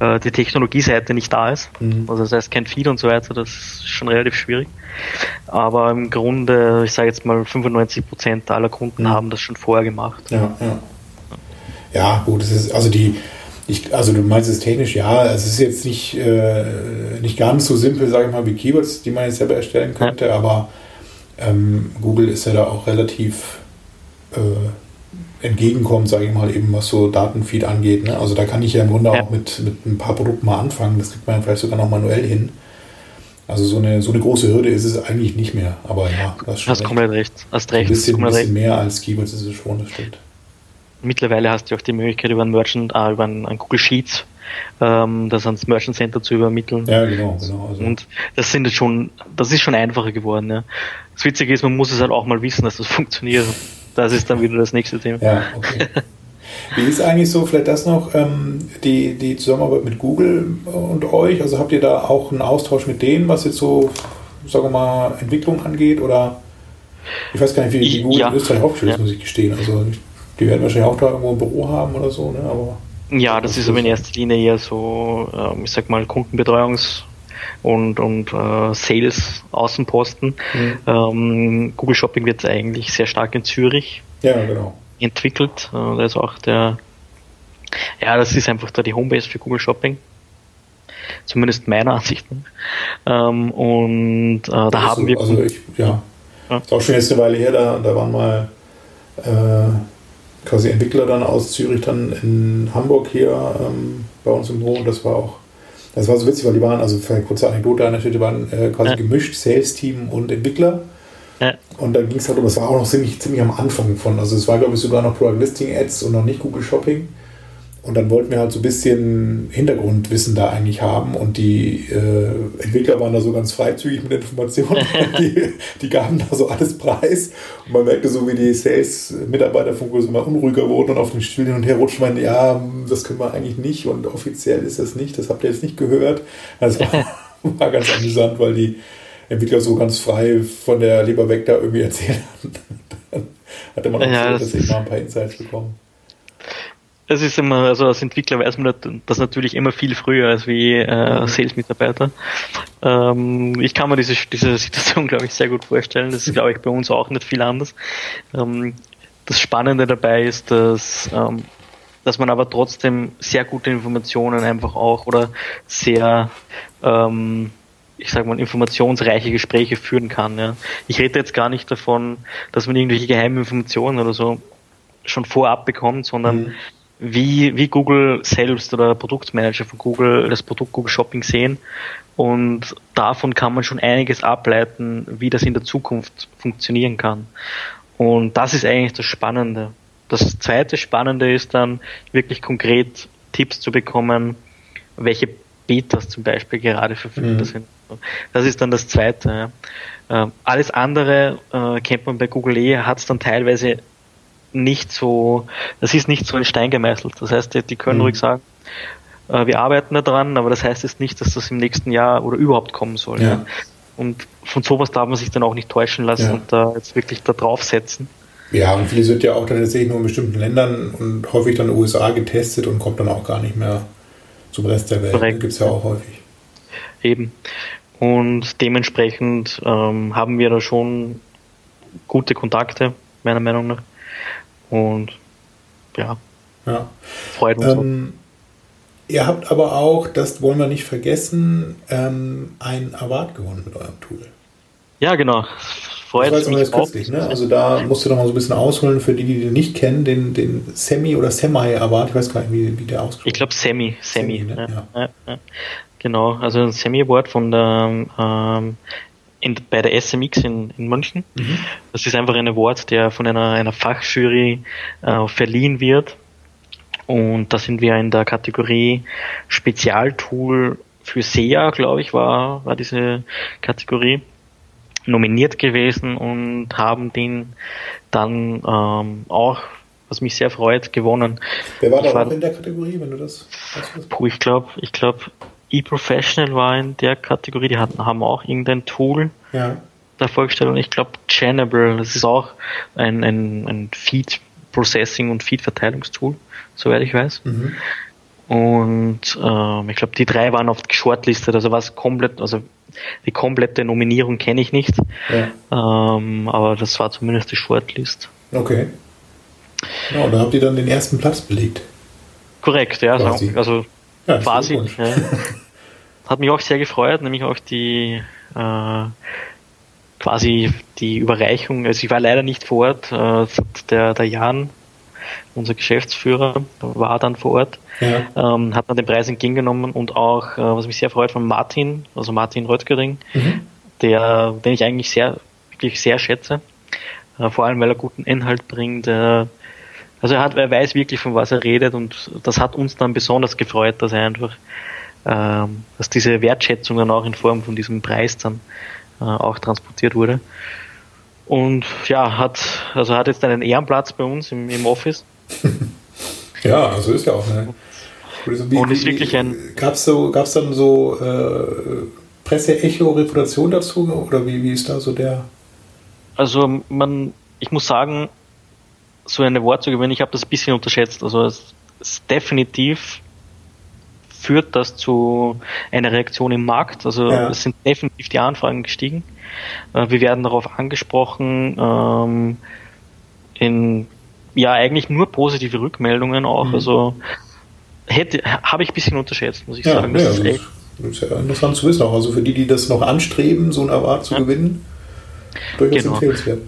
äh, die Technologieseite nicht da ist. Mhm. Also das heißt kein Feed und so weiter, das ist schon relativ schwierig. Aber im Grunde, ich sage jetzt mal, 95 Prozent aller Kunden mhm. haben das schon vorher gemacht. Ja, ja. Ja, gut, das ist also die ich, also du meinst es technisch, ja, es ist jetzt nicht, äh, nicht ganz so simpel, sage ich mal, wie Keywords, die man jetzt selber erstellen könnte, ja. aber ähm, Google ist ja da auch relativ äh, entgegenkommend, sage ich mal, eben was so Datenfeed angeht. Ne? Also da kann ich ja im Grunde ja. auch mit, mit ein paar Produkten mal anfangen, das kriegt man vielleicht sogar noch manuell hin. Also so eine, so eine große Hürde ist es eigentlich nicht mehr, aber ja, das schon Hast recht. komplett recht. Hast recht. Ein bisschen, ein bisschen mehr als Keywords ist es schon, das stimmt mittlerweile hast du auch die Möglichkeit, über ein Merchant, äh, über ein, ein Google Sheets ähm, das ans Merchant Center zu übermitteln. Ja, genau, genau. Also. Und das sind jetzt schon, das ist schon einfacher geworden. Ja. Das Witzige ist, man muss es halt auch mal wissen, dass das funktioniert. Das ist dann wieder das nächste Thema. Ja, okay. Wie ist eigentlich so, vielleicht das noch, ähm, die, die Zusammenarbeit mit Google und euch? Also habt ihr da auch einen Austausch mit denen, was jetzt so, sagen wir mal, Entwicklung angeht? Oder ich weiß gar nicht, wie, wie Google ja. in Österreich aufgestellt ist, ja. muss ich gestehen. Also ich die werden wahrscheinlich auch da irgendwo ein Büro haben oder so, ne? Aber ja, das ist aber in erster Linie eher so, ähm, ich sag mal, Kundenbetreuungs- und, und äh, Sales-Außenposten. Mhm. Ähm, Google Shopping wird eigentlich sehr stark in Zürich ja, genau. entwickelt. Äh, da ist auch der, ja, das ist einfach da die Homebase für Google Shopping. Zumindest meiner Ansicht nach. Ähm, und äh, da also, haben wir. Also ich, ja. ja. Ist auch schon jetzt eine Weile her, da, da waren mal äh, quasi Entwickler dann aus Zürich dann in Hamburg hier ähm, bei uns im Büro und das war auch, das war so witzig, weil die waren, also für eine kurze Anekdote an der Stelle, die waren äh, quasi ja. gemischt, Sales-Team und Entwickler. Ja. Und dann ging es halt um, es war auch noch ziemlich, ziemlich am Anfang von, also es war glaube ich sogar noch Product Listing Ads und noch nicht Google Shopping. Und dann wollten wir halt so ein bisschen Hintergrundwissen da eigentlich haben und die äh, Entwickler waren da so ganz freizügig mit Informationen. die, die gaben da so alles preis und man merkte so, wie die Sales-Mitarbeiter von Google immer unruhiger wurden und auf den Stühlen hin und her rutschen, meinen, ja, das können wir eigentlich nicht und offiziell ist das nicht, das habt ihr jetzt nicht gehört. Das war, war ganz amüsant, weil die Entwickler so ganz frei von der Leber weg da irgendwie erzählt haben. Dann hatte man auch ja, so, dass sie mal ein paar Insights bekommen es ist immer, also als Entwickler weiß man das natürlich immer viel früher als wie äh. Sales-Mitarbeiter. Ähm, ich kann mir diese, diese Situation, glaube ich, sehr gut vorstellen. Das ist, glaube ich, bei uns auch nicht viel anders. Ähm, das Spannende dabei ist, dass, ähm, dass man aber trotzdem sehr gute Informationen einfach auch oder sehr ähm, ich sag mal, informationsreiche Gespräche führen kann. Ja. Ich rede jetzt gar nicht davon, dass man irgendwelche geheimen Informationen oder so schon vorab bekommt, sondern mhm wie, wie Google selbst oder Produktmanager von Google das Produkt Google Shopping sehen. Und davon kann man schon einiges ableiten, wie das in der Zukunft funktionieren kann. Und das ist eigentlich das Spannende. Das zweite Spannende ist dann wirklich konkret Tipps zu bekommen, welche Betas zum Beispiel gerade verfügbar mhm. sind. Das ist dann das zweite. Ja. Äh, alles andere äh, kennt man bei Google eh, hat es dann teilweise nicht so, das ist nicht so in Stein gemeißelt. Das heißt, die, die können mhm. ruhig sagen, äh, wir arbeiten da dran, aber das heißt jetzt nicht, dass das im nächsten Jahr oder überhaupt kommen soll. Ja. Und von sowas darf man sich dann auch nicht täuschen lassen ja. und da jetzt wirklich da draufsetzen. Ja, und vieles wird ja auch dann tatsächlich nur in bestimmten Ländern und häufig dann USA getestet und kommt dann auch gar nicht mehr zum Rest der Welt. Gibt es ja auch häufig. Eben. Und dementsprechend ähm, haben wir da schon gute Kontakte, meiner Meinung nach. Und ja, ja. freut uns. Ähm, ihr habt aber auch, das wollen wir nicht vergessen, ähm, einen Award gewonnen mit eurem Tool. Ja, genau. Freut das war jetzt kürzlich, ne? Also da musst du noch mal so ein bisschen ausholen für die, die den nicht kennen, den, den Semi- oder Semi-Award, ich weiß gar nicht, wie, wie der ausgesprochen Ich glaube Semi, Semi. Semi ne? ja. Ja. Genau, also ein Semi-Award von der ähm, in, bei der SMX in, in München. Mhm. Das ist einfach ein Award, der von einer, einer Fachjury äh, verliehen wird. Und da sind wir in der Kategorie Spezialtool für SEA, glaube ich, war, war diese Kategorie nominiert gewesen und haben den dann ähm, auch, was mich sehr freut, gewonnen. Wer war da auch in der Kategorie, wenn du das weißt? Puh, ich glaube, ich glaube, eProfessional war in der Kategorie, die hatten, haben auch irgendein Tool ja. da vorgestellt und ich glaube Channable, das ist auch ein, ein, ein Feed Processing und Feed Verteilungstool, soweit ich weiß. Mhm. Und ähm, ich glaube, die drei waren oft shortlisted, also was komplett, also die komplette Nominierung kenne ich nicht. Ja. Ähm, aber das war zumindest die Shortlist. Okay. Ja, da habt ihr dann den ersten Platz belegt. Korrekt, ja. Quasi. Also ja, quasi. Ja. Hat mich auch sehr gefreut, nämlich auch die äh, quasi die Überreichung. Also ich war leider nicht vor Ort. Äh, der, der Jan, unser Geschäftsführer, war dann vor Ort, ja. ähm, hat dann den Preis entgegengenommen und auch, äh, was mich sehr freut, von Martin, also Martin Röttgering, mhm. der, den ich eigentlich sehr, wirklich sehr schätze. Äh, vor allem, weil er guten Inhalt bringt. Äh, also er hat, er weiß wirklich, von was er redet und das hat uns dann besonders gefreut, dass er einfach, ähm, dass diese Wertschätzung dann auch in Form von diesem Preis dann äh, auch transportiert wurde. Und ja, hat, also hat jetzt einen Ehrenplatz bei uns im, im Office. ja, also ist ja auch eine. Also wie, und ist wirklich ein. Gab es so, gab's dann so äh, Presse-Echo, Reputation dazu oder wie, wie ist da so der? Also man, ich muss sagen, so eine Wort zu gewinnen, ich habe das ein bisschen unterschätzt. Also es, es definitiv führt das zu einer Reaktion im Markt. Also ja. es sind definitiv die Anfragen gestiegen. Äh, wir werden darauf angesprochen, ähm, in ja eigentlich nur positive Rückmeldungen auch. Mhm. Also hätte habe ich ein bisschen unterschätzt, muss ich ja, sagen. Das, ja, ist echt das ist ja interessant zu wissen auch. Also für die, die das noch anstreben, so eine Award zu gewinnen, durchaus genau. empfehlenswert.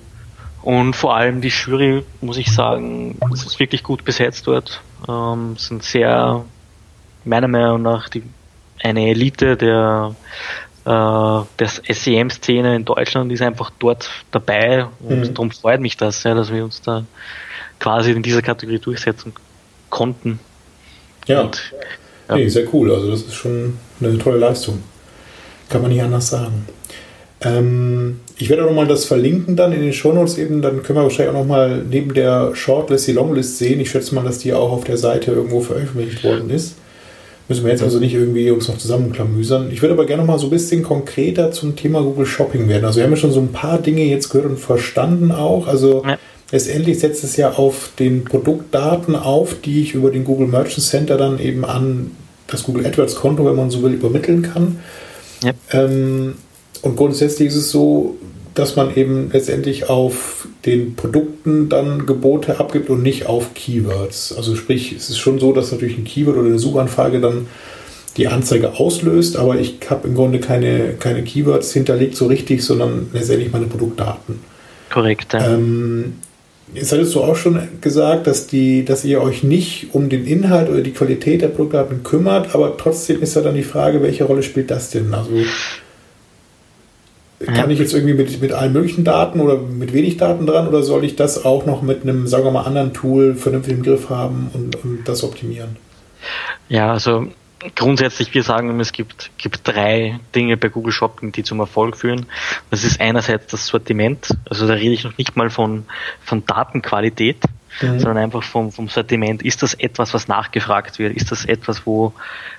Und vor allem die Jury, muss ich sagen, es ist wirklich gut besetzt dort. Ähm, sind sehr, meiner Meinung nach, die, eine Elite der, äh, der SEM-Szene in Deutschland ist einfach dort dabei und mhm. darum freut mich das, ja, dass wir uns da quasi in dieser Kategorie durchsetzen konnten. Ja. Und, ja. Nee, sehr cool. Also das ist schon eine tolle Leistung. Kann man nicht anders sagen. Ähm, ich werde auch nochmal das verlinken dann in den Shownotes eben. Dann können wir wahrscheinlich auch nochmal neben der Shortlist die Longlist sehen. Ich schätze mal, dass die auch auf der Seite irgendwo veröffentlicht worden ist. Müssen wir jetzt also nicht irgendwie uns noch zusammenklamüsern. Ich würde aber gerne noch mal so ein bisschen konkreter zum Thema Google Shopping werden. Also wir haben ja schon so ein paar Dinge jetzt gehört und verstanden auch. Also ja. letztendlich setzt es ja auf den Produktdaten auf, die ich über den Google Merchant Center dann eben an das Google AdWords Konto, wenn man so will, übermitteln kann. Ja. Ähm, und grundsätzlich ist es so, dass man eben letztendlich auf den Produkten dann Gebote abgibt und nicht auf Keywords. Also sprich, es ist schon so, dass natürlich ein Keyword oder eine Suchanfrage dann die Anzeige auslöst, aber ich habe im Grunde keine, keine Keywords hinterlegt so richtig, sondern letztendlich meine Produktdaten. Korrekt. Ja. Ähm, jetzt hattest du auch schon gesagt, dass, die, dass ihr euch nicht um den Inhalt oder die Qualität der Produktdaten kümmert, aber trotzdem ist ja dann die Frage, welche Rolle spielt das denn? Also kann ich jetzt irgendwie mit, mit allen möglichen Daten oder mit wenig Daten dran oder soll ich das auch noch mit einem, sagen wir mal, anderen Tool vernünftig im Griff haben und, und das optimieren? Ja, also grundsätzlich, wir sagen es gibt, gibt drei Dinge bei Google Shopping, die zum Erfolg führen. Das ist einerseits das Sortiment, also da rede ich noch nicht mal von, von Datenqualität, mhm. sondern einfach vom, vom Sortiment. Ist das etwas, was nachgefragt wird? Ist das etwas, wo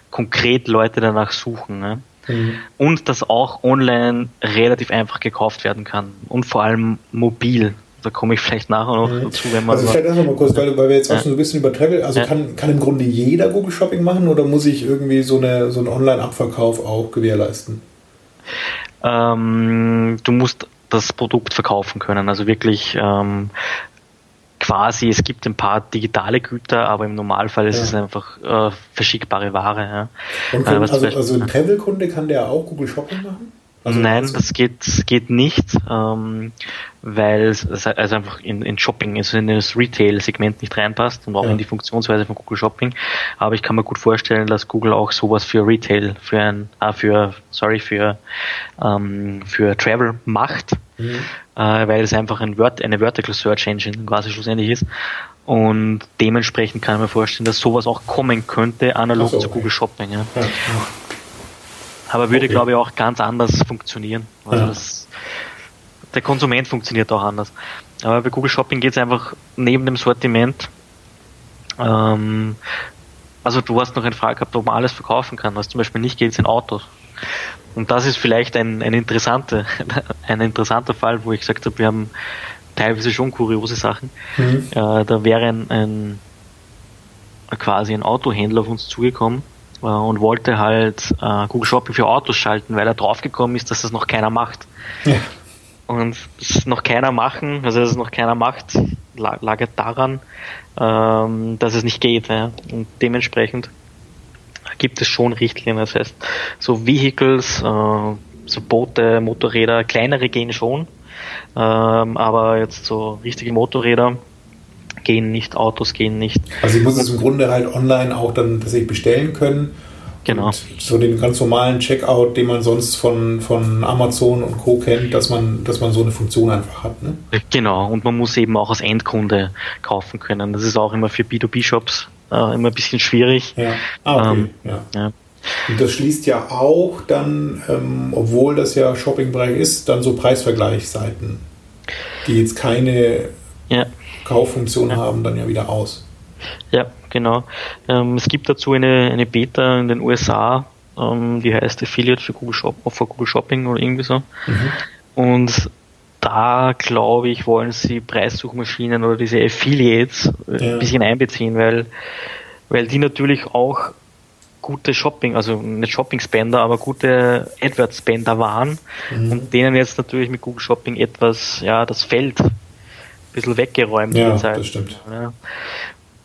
konkret Leute danach suchen? Ne? Mhm. Und das auch online relativ einfach gekauft werden kann. Und vor allem mobil. Da komme ich vielleicht nachher noch mhm. dazu, wenn man. Also vielleicht erstmal mal kurz, weil, weil wir jetzt auch ja. schon so ein bisschen über Travel, also ja. kann, kann im Grunde jeder Google Shopping machen oder muss ich irgendwie so, eine, so einen Online-Abverkauf auch gewährleisten? Ähm, du musst das Produkt verkaufen können. Also wirklich ähm, quasi, es gibt ein paar digitale Güter, aber im Normalfall ist ja. es einfach äh, verschickbare Ware. Ja. Können, äh, also, also ein Travel-Kunde kann der auch Google Shopping machen? Also Nein, das geht, geht nicht, ähm, weil es also einfach in, in Shopping, also in das Retail-Segment nicht reinpasst und auch ja. in die Funktionsweise von Google Shopping. Aber ich kann mir gut vorstellen, dass Google auch sowas für Retail, für ein, ah, für, sorry, für, ähm, für Travel macht, mhm. äh, weil es einfach ein Word, eine Vertical Search Engine quasi schlussendlich ist. Und dementsprechend kann ich mir vorstellen, dass sowas auch kommen könnte, analog so, okay. zu Google Shopping. Ja. ja aber würde, okay. glaube ich, auch ganz anders funktionieren. Also ja. das, der Konsument funktioniert auch anders. Aber bei Google Shopping geht es einfach neben dem Sortiment. Ähm, also du hast noch eine Frage gehabt, ob man alles verkaufen kann. Was zum Beispiel nicht geht, sind Autos. Und das ist vielleicht ein, ein, interessante, ein interessanter Fall, wo ich gesagt habe, wir haben teilweise schon kuriose Sachen. Mhm. Äh, da wäre ein, ein quasi ein Autohändler auf uns zugekommen äh, und wollte halt äh, Google Shopping für Autos schalten, weil er draufgekommen ist, dass das noch keiner macht. Ja. Und das noch keiner machen, also dass es noch keiner macht, lag daran, ähm, dass es nicht geht. Ja. Und dementsprechend gibt es schon Richtlinien. Das heißt, so Vehicles, äh, so Boote, Motorräder, kleinere gehen schon, ähm, aber jetzt so richtige Motorräder gehen nicht, Autos gehen nicht. Also ich muss es im Grunde halt online auch dann tatsächlich bestellen können. Genau. Und so den ganz normalen Checkout, den man sonst von, von Amazon und Co. kennt, dass man, dass man so eine Funktion einfach hat. Ne? Genau, und man muss eben auch als Endkunde kaufen können. Das ist auch immer für B2B-Shops äh, immer ein bisschen schwierig. Ja. Ah, okay. Ähm, ja. ja. Und das schließt ja auch dann, ähm, obwohl das ja Shopping-Bereich ist, dann so Preisvergleichsseiten, die jetzt keine ja. Kauffunktion ja. haben, dann ja wieder aus. Ja, genau. Ähm, es gibt dazu eine, eine Beta in den USA, ähm, die heißt Affiliate für Google, Shop, für Google Shopping oder irgendwie so. Mhm. Und da glaube ich, wollen sie Preissuchmaschinen oder diese Affiliates äh, ja. ein bisschen einbeziehen, weil, weil die natürlich auch gute Shopping, also nicht Shopping-Spender, aber gute AdWords-Spender waren mhm. und denen jetzt natürlich mit Google Shopping etwas, ja, das Feld bisschen weggeräumt ja, Zeit. Das stimmt. Ja.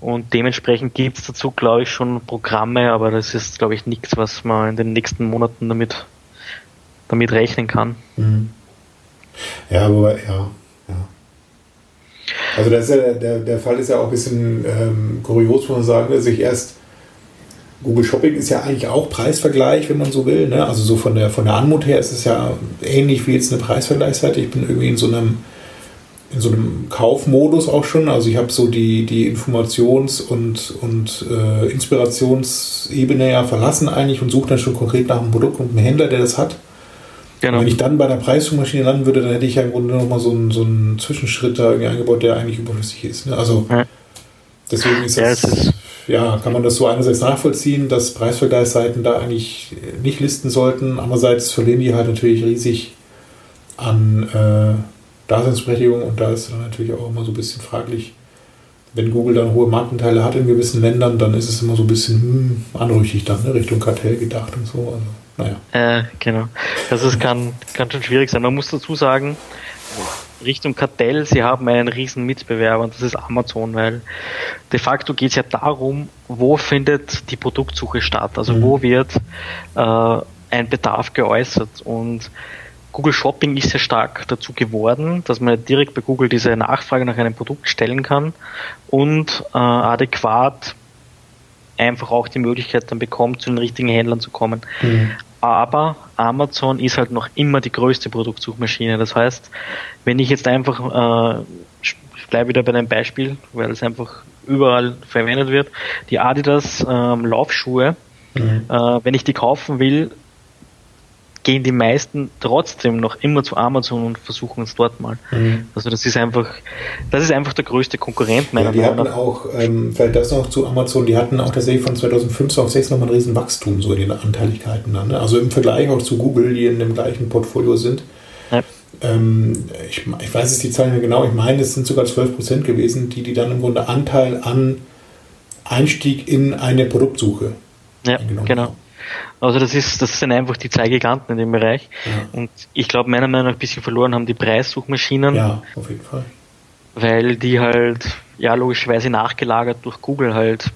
Und dementsprechend gibt es dazu, glaube ich, schon Programme, aber das ist, glaube ich, nichts, was man in den nächsten Monaten damit, damit rechnen kann. Mhm. Ja, aber ja, ja. Also das ja, der, der Fall ist ja auch ein bisschen ähm, kurios, muss man sagen, dass ich erst Google Shopping ist ja eigentlich auch Preisvergleich, wenn man so will. Ne? Also so von der von der Anmut her ist es ja ähnlich wie jetzt eine Preisvergleichsseite. Ich bin irgendwie in so einem in so einem Kaufmodus auch schon. Also ich habe so die, die Informations- und, und äh, Inspirationsebene ja verlassen eigentlich und suche dann schon konkret nach einem Produkt und einem Händler, der das hat. Genau. Wenn ich dann bei der Preissuchmaschine landen würde, dann hätte ich ja im Grunde nochmal so einen, so einen Zwischenschritt da irgendwie eingebaut, der eigentlich überflüssig ist. Ne? Also ja. deswegen ist ja, es, ja, kann man das so einerseits nachvollziehen, dass Preisvergleichsseiten da eigentlich nicht listen sollten. Andererseits verlieren die halt natürlich riesig an äh, Daseinsberechtigung und da ist dann natürlich auch immer so ein bisschen fraglich, wenn Google dann hohe Marktanteile hat in gewissen Ländern, dann ist es immer so ein bisschen hm, anrüchig dann, ne? Richtung Kartell gedacht und so. Also, naja. Äh, genau. Also es kann, kann schon schwierig sein. Man muss dazu sagen, Richtung Kartell, sie haben einen riesen Mitbewerber und das ist Amazon, weil de facto geht es ja darum, wo findet die Produktsuche statt, also mhm. wo wird äh, ein Bedarf geäußert und Google Shopping ist sehr stark dazu geworden, dass man direkt bei Google diese Nachfrage nach einem Produkt stellen kann und äh, adäquat einfach auch die Möglichkeit dann bekommt, zu den richtigen Händlern zu kommen. Mhm. Aber Amazon ist halt noch immer die größte Produktsuchmaschine. Das heißt, wenn ich jetzt einfach, äh, ich bleibe wieder bei dem Beispiel, weil es einfach überall verwendet wird, die Adidas ähm, Laufschuhe, mhm. äh, wenn ich die kaufen will, gehen die meisten trotzdem noch immer zu Amazon und versuchen es dort mal. Mhm. Also das ist einfach, das ist einfach der größte Konkurrent meiner ja, die hatten auch, ähm, vielleicht das noch zu Amazon, die hatten auch tatsächlich von 2005 auf 6 nochmal ein riesen Wachstum so in den Anteiligkeiten dann. Ne? Also im Vergleich auch zu Google, die in dem gleichen Portfolio sind. Ja. Ähm, ich, ich, weiß jetzt die Zahlen nicht genau, ich meine, es sind sogar 12% gewesen, die, die dann im Grunde Anteil an Einstieg in eine Produktsuche ja, genau. Haben. Also das ist, das sind einfach die zwei Giganten in dem Bereich. Ja. Und ich glaube, meiner Meinung nach ein bisschen verloren haben die Preissuchmaschinen. Ja, auf jeden Fall. Weil die halt, ja, logischerweise nachgelagert durch Google halt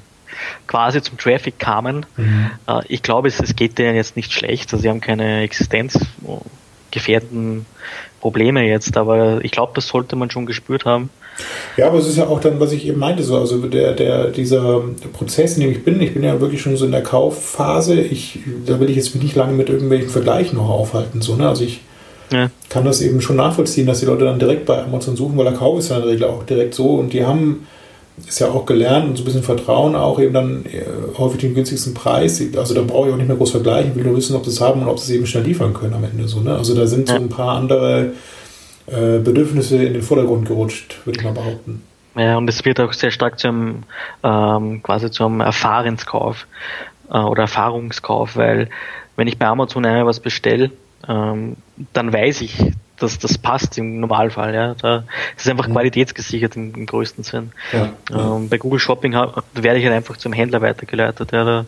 quasi zum Traffic kamen. Mhm. Äh, ich glaube, es, es geht denen jetzt nicht schlecht. Also sie haben keine existenzgefährdenden Probleme jetzt, aber ich glaube, das sollte man schon gespürt haben. Ja, aber es ist ja auch dann, was ich eben meinte, so, also der, der, dieser Prozess, in dem ich bin, ich bin ja wirklich schon so in der Kaufphase, ich, da will ich jetzt nicht lange mit irgendwelchen Vergleichen noch aufhalten, so, ne? Also ich ja. kann das eben schon nachvollziehen, dass die Leute dann direkt bei Amazon suchen, weil der Kauf ist ja in der Regel auch direkt so und die haben ist ja auch gelernt und so ein bisschen Vertrauen auch eben dann äh, häufig den günstigsten Preis. Also da brauche ich auch nicht mehr groß vergleichen, ich will nur wissen, ob sie es haben und ob sie es eben schnell liefern können am Ende so. Ne? Also da sind so ein paar andere äh, Bedürfnisse in den Vordergrund gerutscht, würde ich mal behaupten. Ja, und es wird auch sehr stark zum ähm, quasi zum Erfahrenskauf äh, oder Erfahrungskauf, weil wenn ich bei Amazon einmal was bestelle, ähm, dann weiß ich, dass das passt im Normalfall. Ja, da ist einfach mhm. qualitätsgesichert im, im größten Sinn. Ja, ähm, bei Google Shopping werde ich halt einfach zum Händler weitergeleitet. Ja, da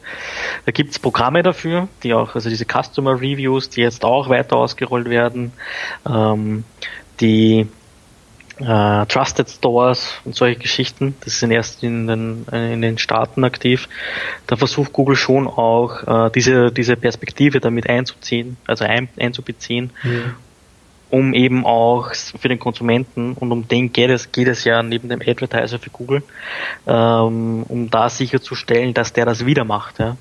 da gibt es Programme dafür, die auch, also diese Customer Reviews, die jetzt auch weiter ausgerollt werden. Ähm, die äh, Trusted Stores und solche Geschichten, das sind erst in den, in den Staaten aktiv. Da versucht Google schon auch äh, diese, diese Perspektive damit einzuziehen, also ein, einzubeziehen, mhm. um eben auch für den Konsumenten und um den geht es, geht es ja neben dem Advertiser für Google, ähm, um da sicherzustellen, dass der das wieder macht. Ja.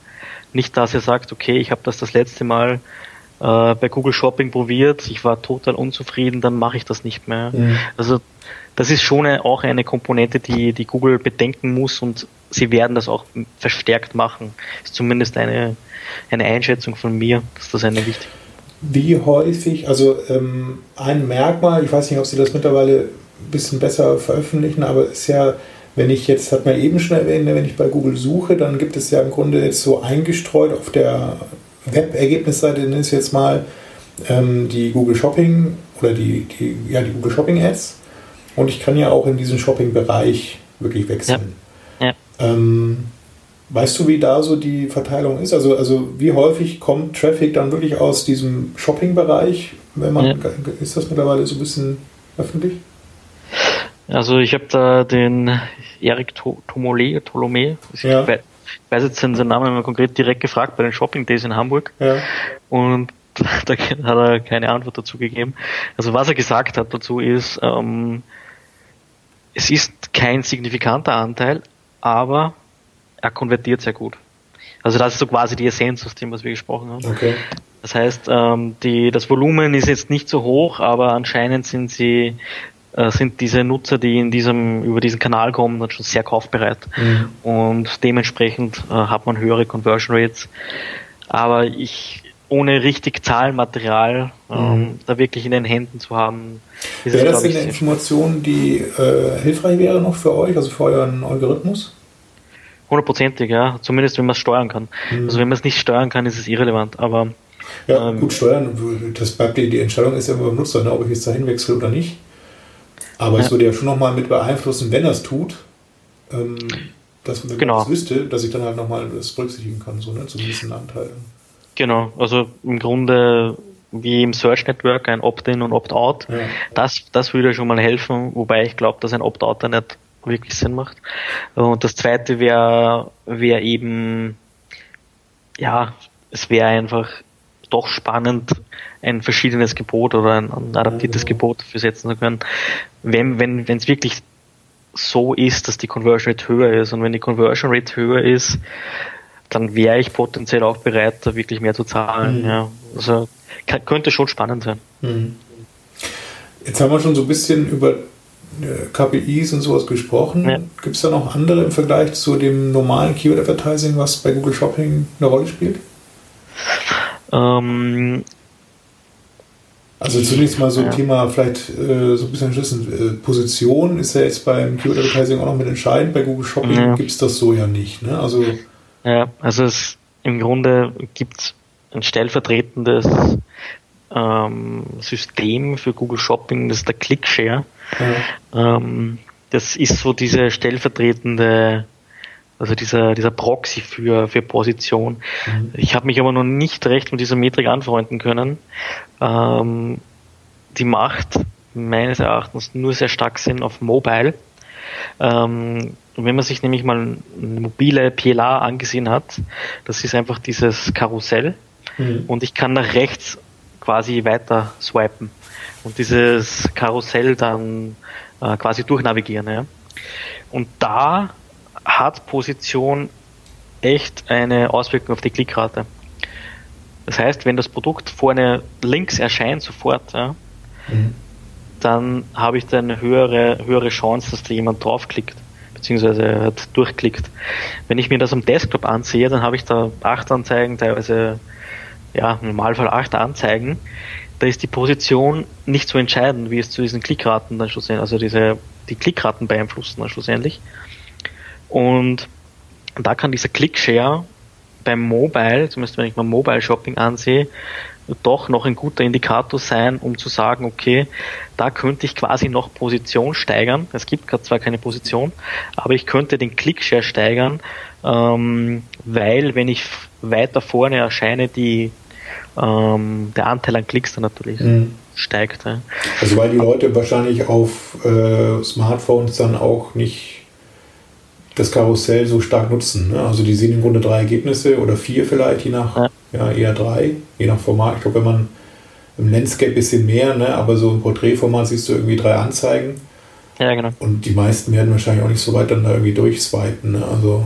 Nicht, dass er sagt, okay, ich habe das das letzte Mal äh, bei Google Shopping probiert, ich war total unzufrieden, dann mache ich das nicht mehr. Mhm. Also das ist schon eine, auch eine Komponente, die, die Google bedenken muss und sie werden das auch verstärkt machen. Ist zumindest eine, eine Einschätzung von mir, dass das eine wichtige wie häufig, also ähm, ein Merkmal, ich weiß nicht, ob Sie das mittlerweile ein bisschen besser veröffentlichen, aber ist ja, wenn ich jetzt, hat man eben schon erwähnt, wenn ich bei Google suche, dann gibt es ja im Grunde jetzt so eingestreut auf der Web-Ergebnisseite, nenne ich es jetzt mal, ähm, die Google Shopping oder die, die, ja, die Google Shopping Ads. Und ich kann ja auch in diesen Shopping-Bereich wirklich wechseln. Ja. Ja. Ähm, weißt du, wie da so die Verteilung ist? Also, also wie häufig kommt Traffic dann wirklich aus diesem Shopping-Bereich? Wenn man, ja. Ist das mittlerweile so ein bisschen öffentlich? Also ich habe da den Erik Tomole, Tolome, ja weiß jetzt seinen Namen mal konkret direkt gefragt bei den Shopping Days in Hamburg. Ja. Und da hat er keine Antwort dazu gegeben. Also was er gesagt hat dazu ist, ähm, es ist kein signifikanter Anteil, aber er konvertiert sehr gut. Also das ist so quasi die Essenz aus dem, was wir gesprochen haben. Okay. Das heißt, ähm, die, das Volumen ist jetzt nicht so hoch, aber anscheinend sind sie sind diese Nutzer, die in diesem, über diesen Kanal kommen, dann schon sehr kaufbereit. Mhm. Und dementsprechend äh, hat man höhere Conversion Rates. Aber ich, ohne richtig Zahlenmaterial ähm, mhm. da wirklich in den Händen zu haben. Wäre das eine Information, die äh, hilfreich wäre noch für euch, also für euren Algorithmus? Hundertprozentig, ja. Zumindest wenn man es steuern kann. Mhm. Also wenn man es nicht steuern kann, ist es irrelevant. Aber ja, ähm, gut steuern, das bleibt die, die Entscheidung ist ja immer beim Nutzer, ne, ob ich jetzt dahin wechsle oder nicht. Aber ja. es würde ja schon nochmal mit beeinflussen, wenn er es tut, ähm, dass wenn genau. man das wüsste, dass ich dann halt nochmal das berücksichtigen kann, so, ne, zumindest einen Anteil. Genau, also im Grunde wie im Search Network ein Opt-in und Opt-out. Ja. Das, das würde schon mal helfen, wobei ich glaube, dass ein Opt-out da nicht wirklich Sinn macht. Und das zweite wäre wär eben, ja, es wäre einfach doch spannend, ein verschiedenes Gebot oder ein, ein adaptiertes mhm. Gebot dafür setzen zu können. Wenn wenn wenn es wirklich so ist, dass die Conversion Rate höher ist und wenn die Conversion Rate höher ist, dann wäre ich potenziell auch bereit, da wirklich mehr zu zahlen. Mhm. Ja. Also kann, könnte schon spannend sein. Mhm. Jetzt haben wir schon so ein bisschen über äh, KPIs und sowas gesprochen. Ja. Gibt es da noch andere im Vergleich zu dem normalen Keyword Advertising, was bei Google Shopping eine Rolle spielt? Ähm, also zunächst mal so ein ja. Thema, vielleicht äh, so ein bisschen entschlüssen. Äh, Position ist ja jetzt beim Keyword Advertising auch noch mit entscheidend. Bei Google Shopping ja. gibt es das so ja nicht. Ne? Also, ja, also es, im Grunde gibt es ein stellvertretendes ähm, System für Google Shopping, das ist der ClickShare. Ja. Ähm, das ist so diese stellvertretende also dieser, dieser Proxy für, für Position. Mhm. Ich habe mich aber noch nicht recht mit dieser Metrik anfreunden können. Ähm, die macht meines Erachtens nur sehr stark Sinn auf Mobile. Ähm, wenn man sich nämlich mal eine mobile PLA angesehen hat, das ist einfach dieses Karussell mhm. und ich kann nach rechts quasi weiter swipen und dieses Karussell dann äh, quasi durchnavigieren. Ja. Und da hat Position echt eine Auswirkung auf die Klickrate. Das heißt, wenn das Produkt vorne links erscheint sofort, ja, mhm. dann habe ich da eine höhere, höhere Chance, dass da jemand draufklickt, beziehungsweise halt durchklickt. Wenn ich mir das am Desktop ansehe, dann habe ich da acht Anzeigen, teilweise ja, im Normalfall acht Anzeigen. Da ist die Position nicht so entscheidend, wie es zu diesen Klickraten dann schlussendlich, also diese, die Klickraten beeinflussen dann schlussendlich. Und da kann dieser Clickshare beim Mobile, zumindest wenn ich mal Mobile Shopping ansehe, doch noch ein guter Indikator sein, um zu sagen, okay, da könnte ich quasi noch Position steigern. Es gibt gerade zwar keine Position, aber ich könnte den Clickshare steigern, ähm, weil wenn ich weiter vorne erscheine, die ähm, der Anteil an Klicks dann natürlich mhm. steigt. Ja. Also weil die Leute wahrscheinlich auf äh, Smartphones dann auch nicht das Karussell so stark nutzen. Ne? Also die sehen im Grunde drei Ergebnisse oder vier vielleicht, je nach, ja, ja eher drei, je nach Format. Ich glaube, wenn man im Landscape ein bisschen mehr, ne? aber so im Porträtformat siehst du irgendwie drei Anzeigen. Ja, genau. Und die meisten werden wahrscheinlich auch nicht so weit dann da irgendwie durchswipen. Ne? Also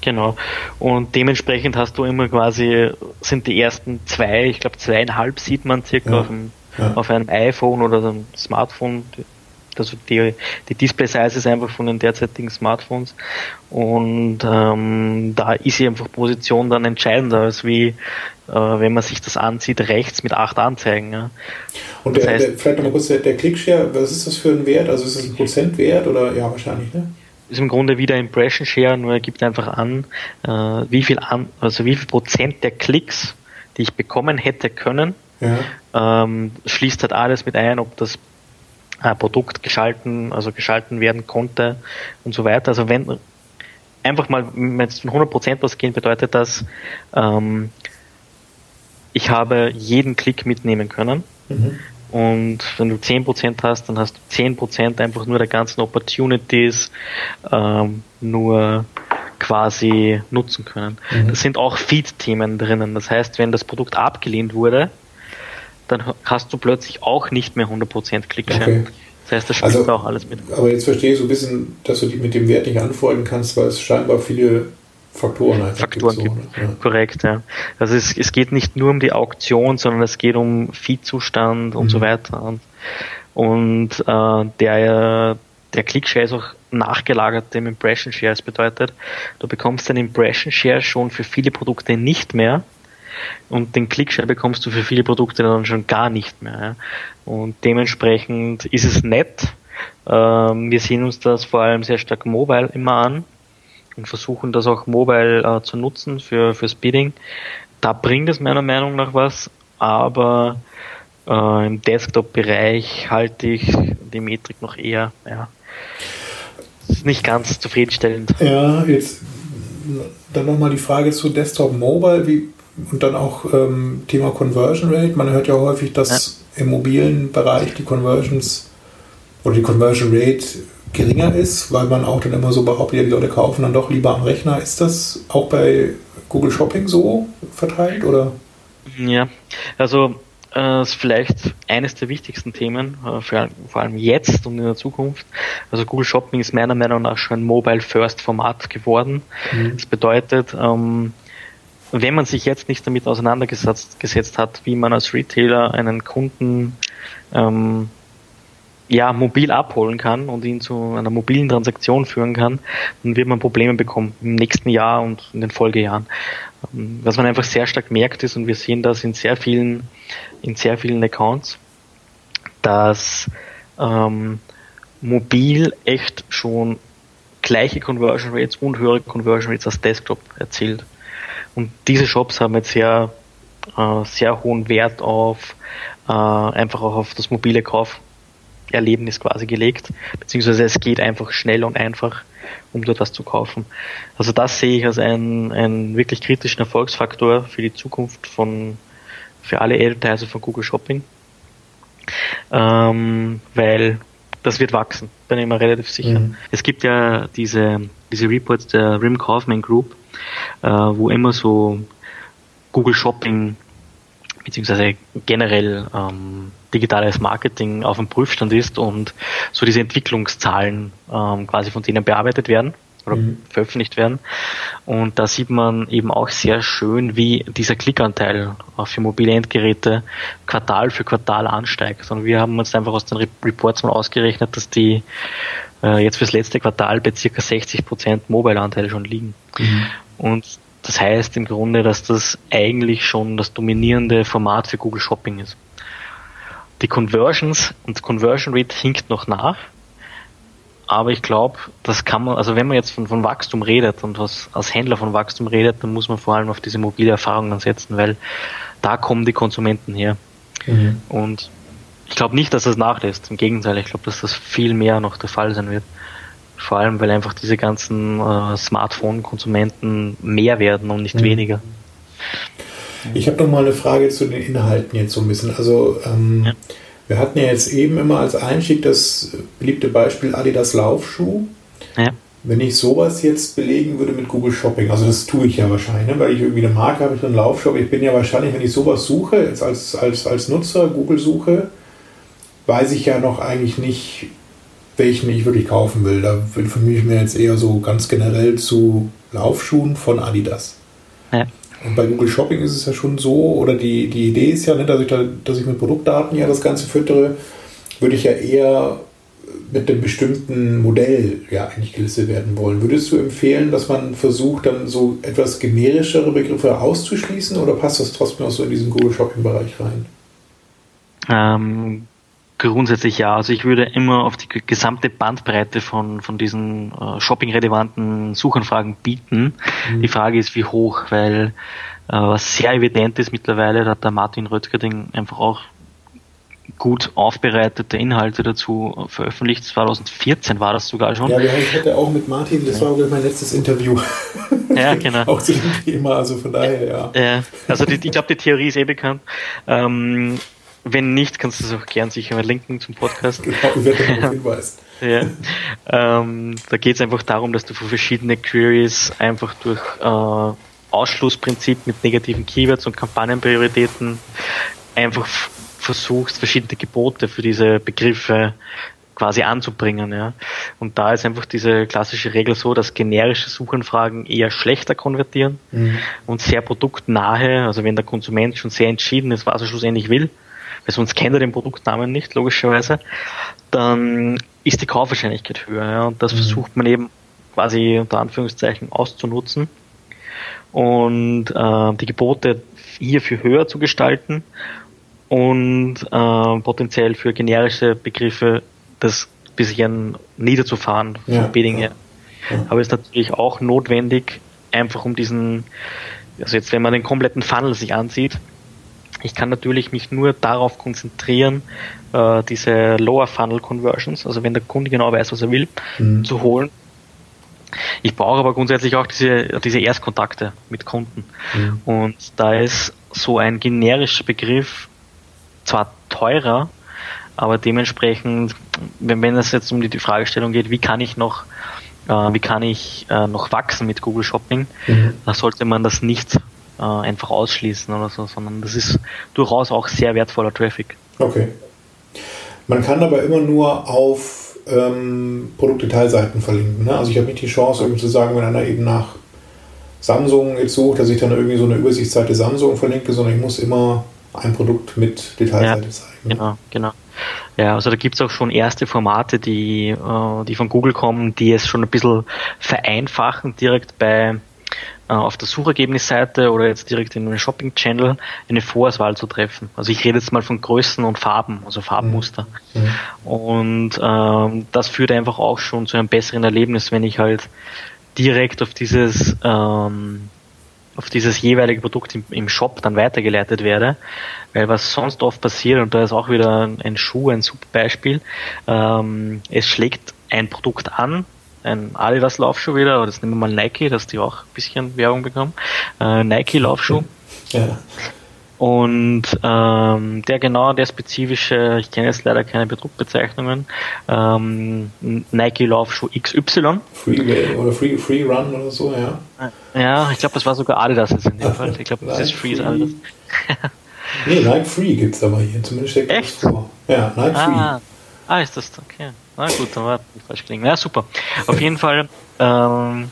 Genau. Und dementsprechend hast du immer quasi, sind die ersten zwei, ich glaube zweieinhalb sieht man circa ja, auf, einem, ja. auf, einem, iPhone oder einem Smartphone, also die, die Display-Size ist einfach von den derzeitigen Smartphones und ähm, da ist hier einfach Position dann entscheidender, als wie äh, wenn man sich das ansieht, rechts mit acht Anzeigen. Ja. Und der, heißt, der, vielleicht nochmal kurz, der, der Clickshare, was ist das für ein Wert? Also ist das ein Prozentwert oder ja wahrscheinlich, ne? ist im Grunde wieder Impression Share, nur er gibt einfach an, äh, wie viel an, also wie viel Prozent der Klicks, die ich bekommen hätte können, ja. ähm, schließt halt alles mit ein, ob das äh, Produkt geschalten, also geschalten werden konnte und so weiter. Also wenn einfach mal, wenn es von 100% was gehen, bedeutet das, ähm, ich habe jeden Klick mitnehmen können. Mhm. Und wenn du 10% hast, dann hast du 10% einfach nur der ganzen Opportunities ähm, nur quasi nutzen können. Mhm. Das sind auch Feed-Themen drinnen. Das heißt, wenn das Produkt abgelehnt wurde, dann hast du plötzlich auch nicht mehr 100% Klickshare. Okay. Das heißt, das spielt also, auch alles mit. Aber jetzt verstehe ich so ein bisschen, dass du dich mit dem Wert nicht anfreunden kannst, weil es scheinbar viele Faktoren einfach Faktoren gibt. gibt. So, ja. Korrekt, ja. Also es, es geht nicht nur um die Auktion, sondern es geht um Viehzustand und mhm. so weiter. Und, Und äh, der, der Click-Share ist auch nachgelagert dem Impression Share. Das bedeutet, du bekommst den Impression Share schon für viele Produkte nicht mehr und den Click-Share bekommst du für viele Produkte dann schon gar nicht mehr. Ja. Und dementsprechend ist es nett. Ähm, wir sehen uns das vor allem sehr stark mobile immer an und versuchen das auch mobile äh, zu nutzen für, für Speeding. Da bringt es meiner Meinung nach was, aber äh, im Desktop-Bereich halte ich die Metrik noch eher, ja, ist nicht ganz zufriedenstellend. Ja, jetzt dann nochmal die Frage zu Desktop Mobile, wie, und dann auch ähm, Thema Conversion Rate. Man hört ja häufig, dass ja. im mobilen Bereich die Conversions oder die Conversion Rate geringer ist, weil man auch dann immer so behauptet, ja, die Leute kaufen dann doch lieber am Rechner. Ist das auch bei Google Shopping so verteilt oder? Ja, also äh, ist vielleicht eines der wichtigsten Themen, äh, für, vor allem jetzt und in der Zukunft. Also Google Shopping ist meiner Meinung nach schon ein Mobile First Format geworden. Mhm. Das bedeutet, ähm, wenn man sich jetzt nicht damit auseinandergesetzt gesetzt hat, wie man als Retailer einen Kunden ähm, ja, mobil abholen kann und ihn zu einer mobilen Transaktion führen kann, dann wird man Probleme bekommen im nächsten Jahr und in den Folgejahren. Ähm, was man einfach sehr stark merkt ist, und wir sehen das in sehr vielen, in sehr vielen Accounts, dass ähm, mobil echt schon gleiche Conversion Rates und höhere Conversion Rates als Desktop erzielt. Und diese Shops haben jetzt sehr, äh, sehr hohen Wert auf äh, einfach auch auf das mobile Kauferlebnis quasi gelegt, beziehungsweise es geht einfach schnell und einfach, um dort was zu kaufen. Also das sehe ich als einen, einen wirklich kritischen Erfolgsfaktor für die Zukunft von für alle Advertiser von Google Shopping, ähm, weil das wird wachsen, bin ich mir relativ sicher. Mhm. Es gibt ja diese, diese Reports der Rim Kaufman Group, äh, wo immer so Google Shopping beziehungsweise generell ähm, digitales Marketing auf dem Prüfstand ist und so diese Entwicklungszahlen ähm, quasi von denen bearbeitet werden mhm. veröffentlicht werden. Und da sieht man eben auch sehr schön, wie dieser Klickanteil für mobile Endgeräte Quartal für Quartal ansteigt. Und wir haben uns einfach aus den Reports mal ausgerechnet, dass die äh, jetzt fürs letzte Quartal bei circa 60 Prozent Mobile-Anteile schon liegen. Mhm. Und das heißt im Grunde, dass das eigentlich schon das dominierende Format für Google Shopping ist. Die Conversions und Conversion Rate hinkt noch nach, aber ich glaube, das kann man, also wenn man jetzt von, von Wachstum redet und was als Händler von Wachstum redet, dann muss man vor allem auf diese mobile Erfahrungen setzen, weil da kommen die Konsumenten her. Mhm. Und ich glaube nicht, dass das nachlässt. Im Gegenteil, ich glaube, dass das viel mehr noch der Fall sein wird. Vor allem, weil einfach diese ganzen äh, Smartphone-Konsumenten mehr werden und nicht mhm. weniger. Ich habe noch mal eine Frage zu den Inhalten jetzt so ein bisschen. Also ähm, ja. Wir hatten ja jetzt eben immer als Einstieg das beliebte Beispiel Adidas Laufschuh. Ja. Wenn ich sowas jetzt belegen würde mit Google Shopping, also das tue ich ja wahrscheinlich, ne? weil ich irgendwie eine Marke habe, ich einen Laufshop, ich bin ja wahrscheinlich, wenn ich sowas suche, jetzt als, als, als Nutzer Google suche, weiß ich ja noch eigentlich nicht, welchen ich wirklich kaufen will. Da für mich mir jetzt eher so ganz generell zu Laufschuhen von Adidas. Ja. Und bei Google Shopping ist es ja schon so, oder die, die Idee ist ja, nicht, dass, ich da, dass ich mit Produktdaten ja das Ganze füttere, würde ich ja eher mit einem bestimmten Modell ja eigentlich gelistet werden wollen. Würdest du empfehlen, dass man versucht, dann so etwas generischere Begriffe auszuschließen oder passt das trotzdem auch so in diesen Google Shopping-Bereich rein? Ähm, grundsätzlich ja. Also ich würde immer auf die gesamte Bandbreite von, von diesen äh, shopping-relevanten Suchanfragen bieten. Mhm. Die Frage ist, wie hoch, weil äh, was sehr evident ist mittlerweile, da hat der Martin Röttgerding einfach auch gut aufbereitete Inhalte dazu veröffentlicht. 2014 war das sogar schon. Ja, ich hatte auch mit Martin, das war mein letztes Interview. Ja, genau. auch zu dem Thema, also von daher, ja. ja also die, ich glaube, die Theorie ist eh bekannt. Ähm, wenn nicht, kannst du es auch gern sicher mal linken zum Podcast. Genau, ich werde darauf hinweisen. ja. Ähm, da geht es einfach darum, dass du für verschiedene Queries einfach durch äh, Ausschlussprinzip mit negativen Keywords und Kampagnenprioritäten einfach versuchst, verschiedene Gebote für diese Begriffe quasi anzubringen. Ja. Und da ist einfach diese klassische Regel so, dass generische Suchanfragen eher schlechter konvertieren mhm. und sehr produktnahe, also wenn der Konsument schon sehr entschieden ist, was er schlussendlich will, weil sonst kennt er den Produktnamen nicht, logischerweise, dann ist die Kaufwahrscheinlichkeit höher. Ja? Und das mhm. versucht man eben quasi unter Anführungszeichen auszunutzen und äh, die Gebote hierfür höher zu gestalten und äh, potenziell für generische Begriffe das bisschen niederzufahren ja, vom Bidding her. Ja. Aber ist natürlich auch notwendig, einfach um diesen, also jetzt wenn man den kompletten Funnel sich ansieht, ich kann natürlich mich nur darauf konzentrieren, äh, diese Lower Funnel Conversions, also wenn der Kunde genau weiß, was er will, mhm. zu holen. Ich brauche aber grundsätzlich auch diese, diese Erstkontakte mit Kunden. Mhm. Und da ist so ein generischer Begriff zwar teurer, aber dementsprechend, wenn, wenn es jetzt um die, die Fragestellung geht, wie kann ich noch äh, wie kann ich äh, noch wachsen mit Google Shopping, mhm. da sollte man das nicht äh, einfach ausschließen oder so, sondern das ist durchaus auch sehr wertvoller Traffic. Okay. Man kann aber immer nur auf ähm, Produktdetailseiten verlinken. Ne? Also ich habe nicht die Chance, irgendwie zu sagen, wenn einer eben nach Samsung jetzt sucht, dass ich dann irgendwie so eine Übersichtsseite Samsung verlinke, sondern ich muss immer ein Produkt mit Detailseite ja, zeigen. Genau, genau. Ja, also da gibt es auch schon erste Formate, die, äh, die von Google kommen, die es schon ein bisschen vereinfachen, direkt bei auf der Suchergebnisseite oder jetzt direkt in einem Shopping-Channel eine Vorauswahl zu treffen. Also ich rede jetzt mal von Größen und Farben, also Farbmuster. Mhm. mhm. Und ähm, das führt einfach auch schon zu einem besseren Erlebnis, wenn ich halt direkt auf dieses ähm, auf dieses jeweilige Produkt im, im, Shop dann weitergeleitet werde. Weil was sonst oft passiert, und da ist auch wieder ein Schuh ein super Beispiel, ähm, es schlägt ein Produkt an, ein Adidas Laufschuh wieder, oder das nehmen wir mal Nike, dass die auch ein bisschen Werbung bekommen. Äh, Nike Laufschuh. Ja. Und ähm, der genau, der spezifische, ich kenne jetzt leider keine Bedruckbezeichnungen, ähm, Nike Laufschuh XY. Free oder Free, Free Run oder so, ja. Ja, ich glaube, das war sogar Adidas jetzt in dem Fall. Ich glaube, das ist Free, Adidas. nee, Nike Free gibt es aber hier, zumindest steckt Echt? vor. Ja, Nike Free. Ah, ah, ist das, okay. Na gut, dann war das falsch gelingen. Ja, super. Auf jeden Fall, ähm,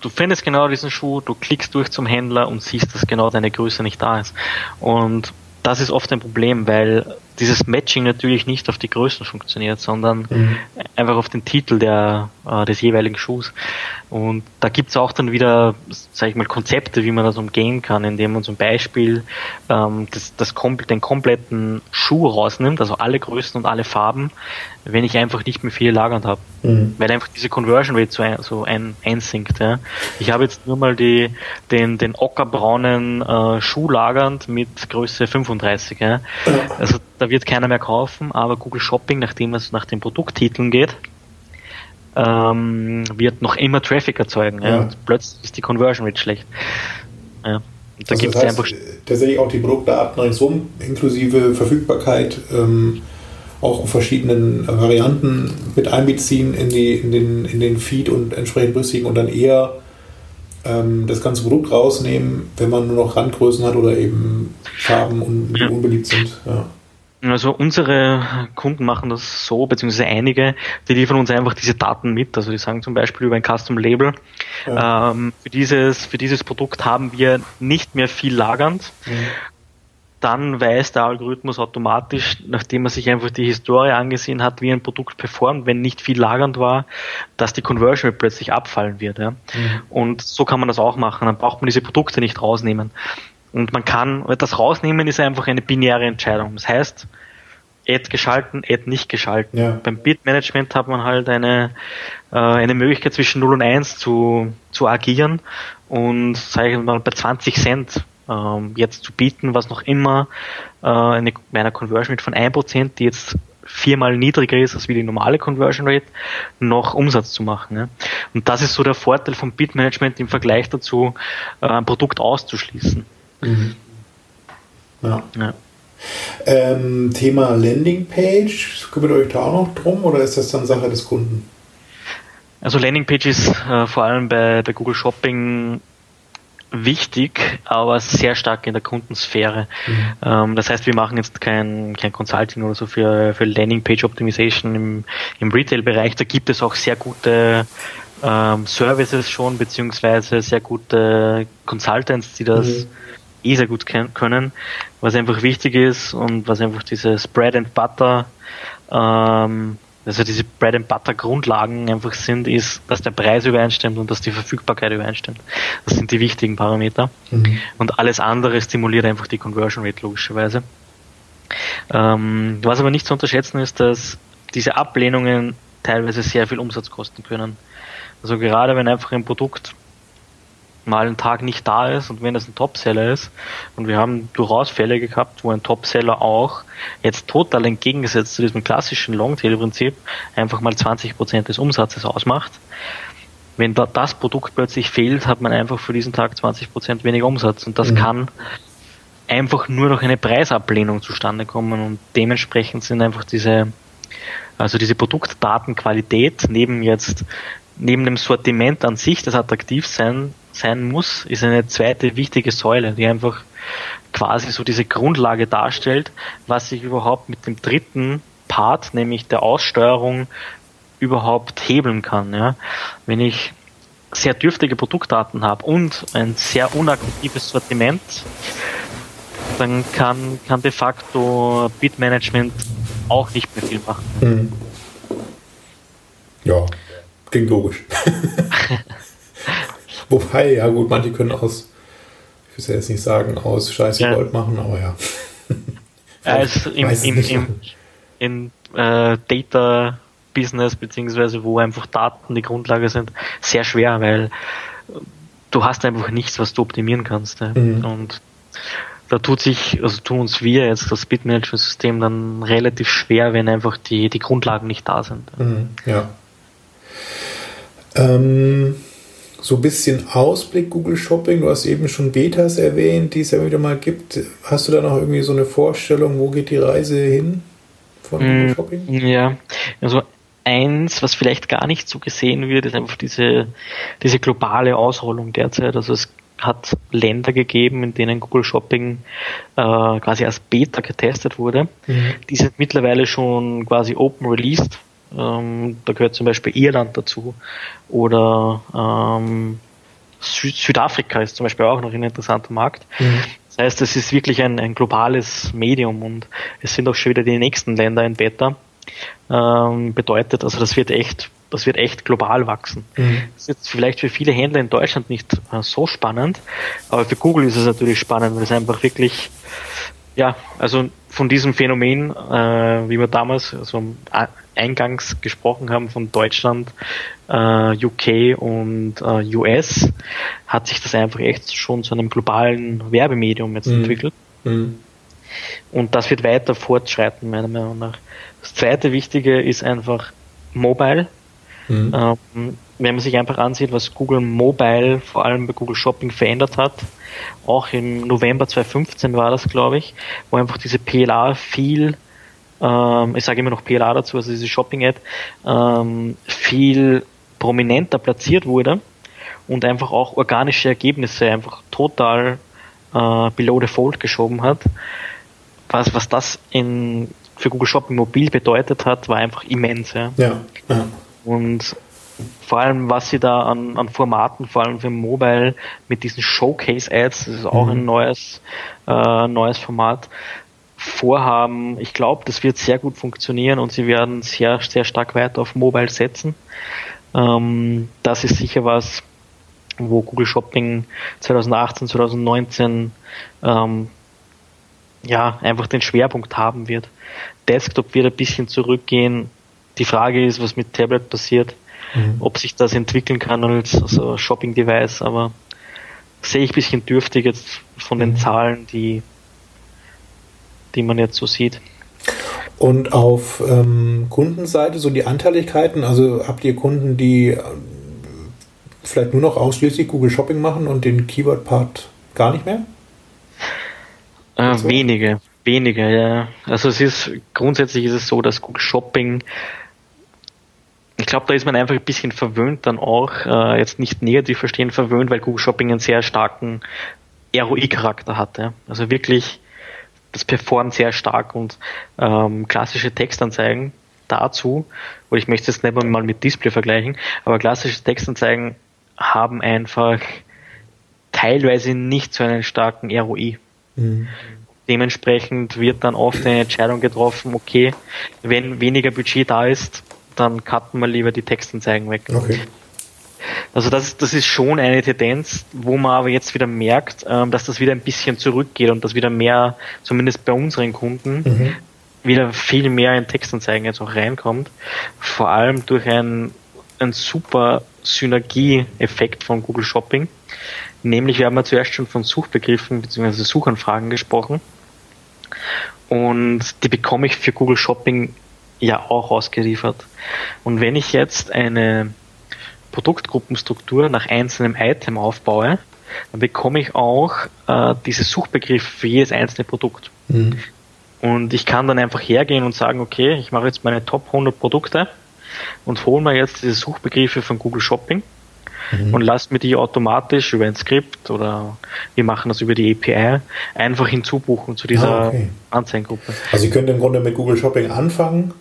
du findest genau diesen Schuh, du klickst durch zum Händler und siehst, dass genau deine Größe nicht da ist. Und das ist oft ein Problem, weil dieses Matching natürlich nicht auf die Größen funktioniert, sondern mhm. einfach auf den Titel der, äh, des jeweiligen Schuhs. Und da gibt's auch dann wieder, sage ich mal, Konzepte, wie man das umgehen kann, indem man zum Beispiel ähm, das, das den kompletten Schuh rausnimmt, also alle Größen und alle Farben, wenn ich einfach nicht mehr viel lagernd habe. Mhm. Weil einfach diese Conversion Rate so, ein, so ein, einsinkt. Ja. Ich habe jetzt nur mal die, den, den ockerbraunen äh, Schuh lagernd mit Größe 35. Ja. Also da wird keiner mehr kaufen, aber Google Shopping, nachdem es nach den Produkttiteln geht, ähm, wird noch immer Traffic erzeugen. Ja. Und plötzlich ist die Conversion Rate schlecht. Ja. da also gibt es einfach. Tatsächlich auch die Produktdaten ringsum, inklusive Verfügbarkeit, ähm, auch auf verschiedenen Varianten mit einbeziehen in, die, in, den, in den Feed und entsprechend berücksichtigen und dann eher ähm, das ganze Produkt rausnehmen, wenn man nur noch Randgrößen hat oder eben Farben, un, die unbeliebt sind. Ja. Also unsere Kunden machen das so, beziehungsweise einige, die liefern uns einfach diese Daten mit. Also die sagen zum Beispiel über ein Custom Label, ja. ähm, für, dieses, für dieses Produkt haben wir nicht mehr viel lagernd. Mhm. Dann weiß der Algorithmus automatisch, nachdem er sich einfach die Historie angesehen hat, wie ein Produkt performt, wenn nicht viel lagernd war, dass die Conversion plötzlich abfallen wird. Ja? Mhm. Und so kann man das auch machen. Dann braucht man diese Produkte nicht rausnehmen. Und man kann, das rausnehmen ist einfach eine binäre Entscheidung. Das heißt, Ad geschalten, Ad nicht geschalten. Ja. Beim Bid-Management hat man halt eine, äh, eine Möglichkeit zwischen 0 und 1 zu, zu agieren und sage ich mal bei 20 Cent ähm, jetzt zu bieten, was noch immer äh, eine, bei einer Conversion Rate von 1%, die jetzt viermal niedriger ist als wie die normale Conversion Rate, noch Umsatz zu machen. Ja. Und das ist so der Vorteil vom Bid-Management im Vergleich dazu, äh, ein Produkt auszuschließen. Mhm. Ja. ja. Ähm, Thema Landingpage, kümmert euch da auch noch drum oder ist das dann Sache des Kunden? Also Landingpage ist äh, vor allem bei, bei Google Shopping wichtig, aber sehr stark in der Kundensphäre. Mhm. Ähm, das heißt, wir machen jetzt kein, kein Consulting oder so für, für Landingpage Optimization im, im Retail-Bereich. Da gibt es auch sehr gute ähm, Services schon, beziehungsweise sehr gute Consultants, die das mhm eh sehr gut können. Was einfach wichtig ist und was einfach dieses Bread and Butter, ähm, also diese Bread and Butter Grundlagen einfach sind, ist, dass der Preis übereinstimmt und dass die Verfügbarkeit übereinstimmt. Das sind die wichtigen Parameter. Mhm. Und alles andere stimuliert einfach die Conversion Rate logischerweise. Ähm, was aber nicht zu unterschätzen ist, dass diese Ablehnungen teilweise sehr viel Umsatz kosten können. Also gerade wenn einfach ein Produkt mal einen Tag nicht da ist und wenn es ein Topseller ist, und wir haben durchaus Fälle gehabt, wo ein Topseller auch jetzt total entgegengesetzt zu diesem klassischen Longtail-Prinzip einfach mal 20% des Umsatzes ausmacht. Wenn da das Produkt plötzlich fehlt, hat man einfach für diesen Tag 20% weniger Umsatz und das mhm. kann einfach nur noch eine Preisablehnung zustande kommen und dementsprechend sind einfach diese also diese Produktdatenqualität neben jetzt neben dem Sortiment an sich, das attraktiv sein sein muss, ist eine zweite wichtige Säule, die einfach quasi so diese Grundlage darstellt, was sich überhaupt mit dem dritten Part, nämlich der Aussteuerung, überhaupt hebeln kann. Ja. Wenn ich sehr dürftige Produktdaten habe und ein sehr unattraktives Sortiment, dann kann, kann de facto Bitmanagement auch nicht mehr viel machen. Mhm. Ja, klingt logisch. Wobei, ja gut, manche können aus, ich will es ja jetzt nicht sagen, aus Scheiße ja. Gold machen, aber ja. also im, im, im, im äh, Data Business, beziehungsweise wo einfach Daten die Grundlage sind, sehr schwer, weil du hast einfach nichts, was du optimieren kannst. Ja. Mhm. Und da tut sich, also tun uns wir jetzt das Bitmanagement-System dann relativ schwer, wenn einfach die, die Grundlagen nicht da sind. Mhm, ja. Ähm, so ein bisschen Ausblick Google Shopping, du hast eben schon Betas erwähnt, die es ja wieder mal gibt. Hast du da noch irgendwie so eine Vorstellung, wo geht die Reise hin von Google mm, Shopping? Ja, also eins, was vielleicht gar nicht so gesehen wird, ist einfach diese, diese globale Ausrollung derzeit. Also es hat Länder gegeben, in denen Google Shopping äh, quasi als Beta getestet wurde. Mhm. Die sind mittlerweile schon quasi open released ähm, da gehört zum Beispiel Irland dazu. Oder ähm, Süd Südafrika ist zum Beispiel auch noch ein interessanter Markt. Mhm. Das heißt, es ist wirklich ein, ein globales Medium und es sind auch schon wieder die nächsten Länder in Beta. Ähm, bedeutet, also das wird echt, das wird echt global wachsen. Mhm. Das ist jetzt vielleicht für viele Händler in Deutschland nicht äh, so spannend, aber für Google ist es natürlich spannend, weil es einfach wirklich, ja, also von diesem Phänomen, äh, wie wir damals, also eingangs gesprochen haben von Deutschland, äh, UK und äh, US, hat sich das einfach echt schon zu einem globalen Werbemedium jetzt mhm. entwickelt. Mhm. Und das wird weiter fortschreiten, meiner Meinung nach. Das zweite Wichtige ist einfach Mobile. Mhm. Ähm, wenn man sich einfach ansieht, was Google Mobile, vor allem bei Google Shopping verändert hat, auch im November 2015 war das, glaube ich, wo einfach diese PLA viel ähm, ich sage immer noch PLA dazu, also diese Shopping-App, ähm, viel prominenter platziert wurde und einfach auch organische Ergebnisse einfach total äh, below the fold geschoben hat. Was, was das in, für Google Shopping Mobil bedeutet hat, war einfach immens. Ja. ja, ja. Und vor allem, was sie da an, an Formaten, vor allem für Mobile, mit diesen Showcase-Ads, das ist auch mhm. ein neues, äh, neues Format, vorhaben. Ich glaube, das wird sehr gut funktionieren und sie werden sehr, sehr stark weiter auf Mobile setzen. Ähm, das ist sicher was, wo Google Shopping 2018, 2019 ähm, ja, einfach den Schwerpunkt haben wird. Desktop wird ein bisschen zurückgehen. Die Frage ist, was mit Tablet passiert, mhm. ob sich das entwickeln kann als also Shopping-Device, aber sehe ich ein bisschen dürftig jetzt von den mhm. Zahlen, die die man jetzt so sieht. Und auf ähm, Kundenseite so die Anteiligkeiten, also habt ihr Kunden, die äh, vielleicht nur noch ausschließlich Google Shopping machen und den Keyword-Part gar nicht mehr? Äh, so? Wenige, wenige, ja. Also es ist grundsätzlich ist es so, dass Google Shopping ich glaube, da ist man einfach ein bisschen verwöhnt dann auch, äh, jetzt nicht negativ verstehen, verwöhnt, weil Google Shopping einen sehr starken ROI-Charakter hatte. Also wirklich das performt sehr stark und ähm, klassische Textanzeigen dazu, und ich möchte es nicht mal mit Display vergleichen, aber klassische Textanzeigen haben einfach teilweise nicht so einen starken ROI. Mhm. Dementsprechend wird dann oft eine Entscheidung getroffen, okay, wenn weniger Budget da ist, dann cutten wir lieber die Textanzeigen weg. Okay. Also das, das ist schon eine Tendenz, wo man aber jetzt wieder merkt, ähm, dass das wieder ein bisschen zurückgeht und dass wieder mehr, zumindest bei unseren Kunden, mhm. wieder viel mehr in Textanzeigen jetzt auch reinkommt. Vor allem durch ein, ein super Synergieeffekt von Google Shopping. Nämlich, wir haben ja zuerst schon von Suchbegriffen bzw. Suchanfragen gesprochen. Und die bekomme ich für Google Shopping ja auch ausgeliefert. Und wenn ich jetzt eine Produktgruppenstruktur nach einzelnem Item aufbaue, dann bekomme ich auch äh, diese Suchbegriffe für jedes einzelne Produkt. Mhm. Und ich kann dann einfach hergehen und sagen, okay, ich mache jetzt meine Top 100 Produkte und hole mir jetzt diese Suchbegriffe von Google Shopping mhm. und lasse mir die automatisch über ein Skript oder wir machen das über die API einfach hinzubuchen zu dieser ah, okay. Anzeigengruppe. Also Sie können im Grunde mit Google Shopping anfangen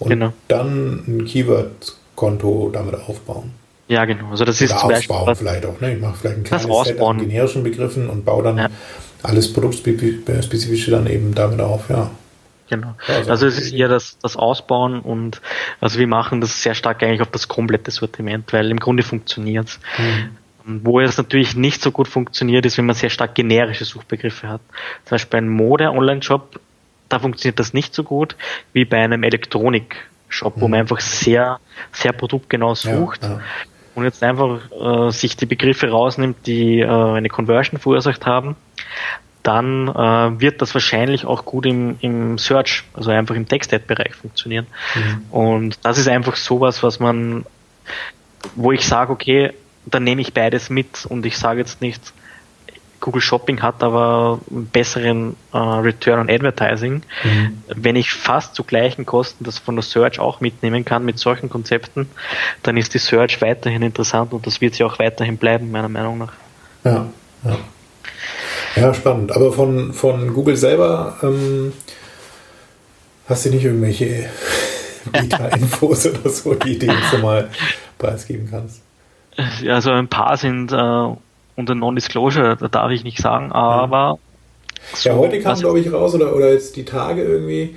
und genau. dann ein Keyword-Konto damit aufbauen. Ja, genau. Also das ist Oder zum Beispiel, vielleicht auch. Ne? Ich mache vielleicht ein kleines Set an generischen Begriffen und baue dann ja. alles Produktspezifische dann eben damit auf. Ja. Genau. Also, also es ist eher das, das Ausbauen und also wir machen das sehr stark eigentlich auf das komplette Sortiment, weil im Grunde funktioniert mhm. Wo es natürlich nicht so gut funktioniert, ist, wenn man sehr stark generische Suchbegriffe hat. Zum Beispiel ein Mode-Online-Shop, da funktioniert das nicht so gut wie bei einem Elektronik-Shop, mhm. wo man einfach sehr, sehr produktgenau sucht. Ja, ja und jetzt einfach äh, sich die Begriffe rausnimmt, die äh, eine Conversion verursacht haben, dann äh, wird das wahrscheinlich auch gut im, im Search, also einfach im Text-Ad-Bereich funktionieren. Mhm. Und das ist einfach sowas, was man, wo ich sage, okay, dann nehme ich beides mit und ich sage jetzt nicht, Google Shopping hat aber einen besseren äh, Return on Advertising. Mhm. Wenn ich fast zu gleichen Kosten das von der Search auch mitnehmen kann mit solchen Konzepten, dann ist die Search weiterhin interessant und das wird sie auch weiterhin bleiben, meiner Meinung nach. Ja, ja. ja spannend. Aber von, von Google selber ähm, hast du nicht irgendwelche Beta-Infos oder so, die du jetzt mal preisgeben kannst? Also ein paar sind äh, unter Non-Disclosure, da darf ich nicht sagen, aber. So, ja, heute kam, glaube ich, raus, oder, oder jetzt die Tage irgendwie,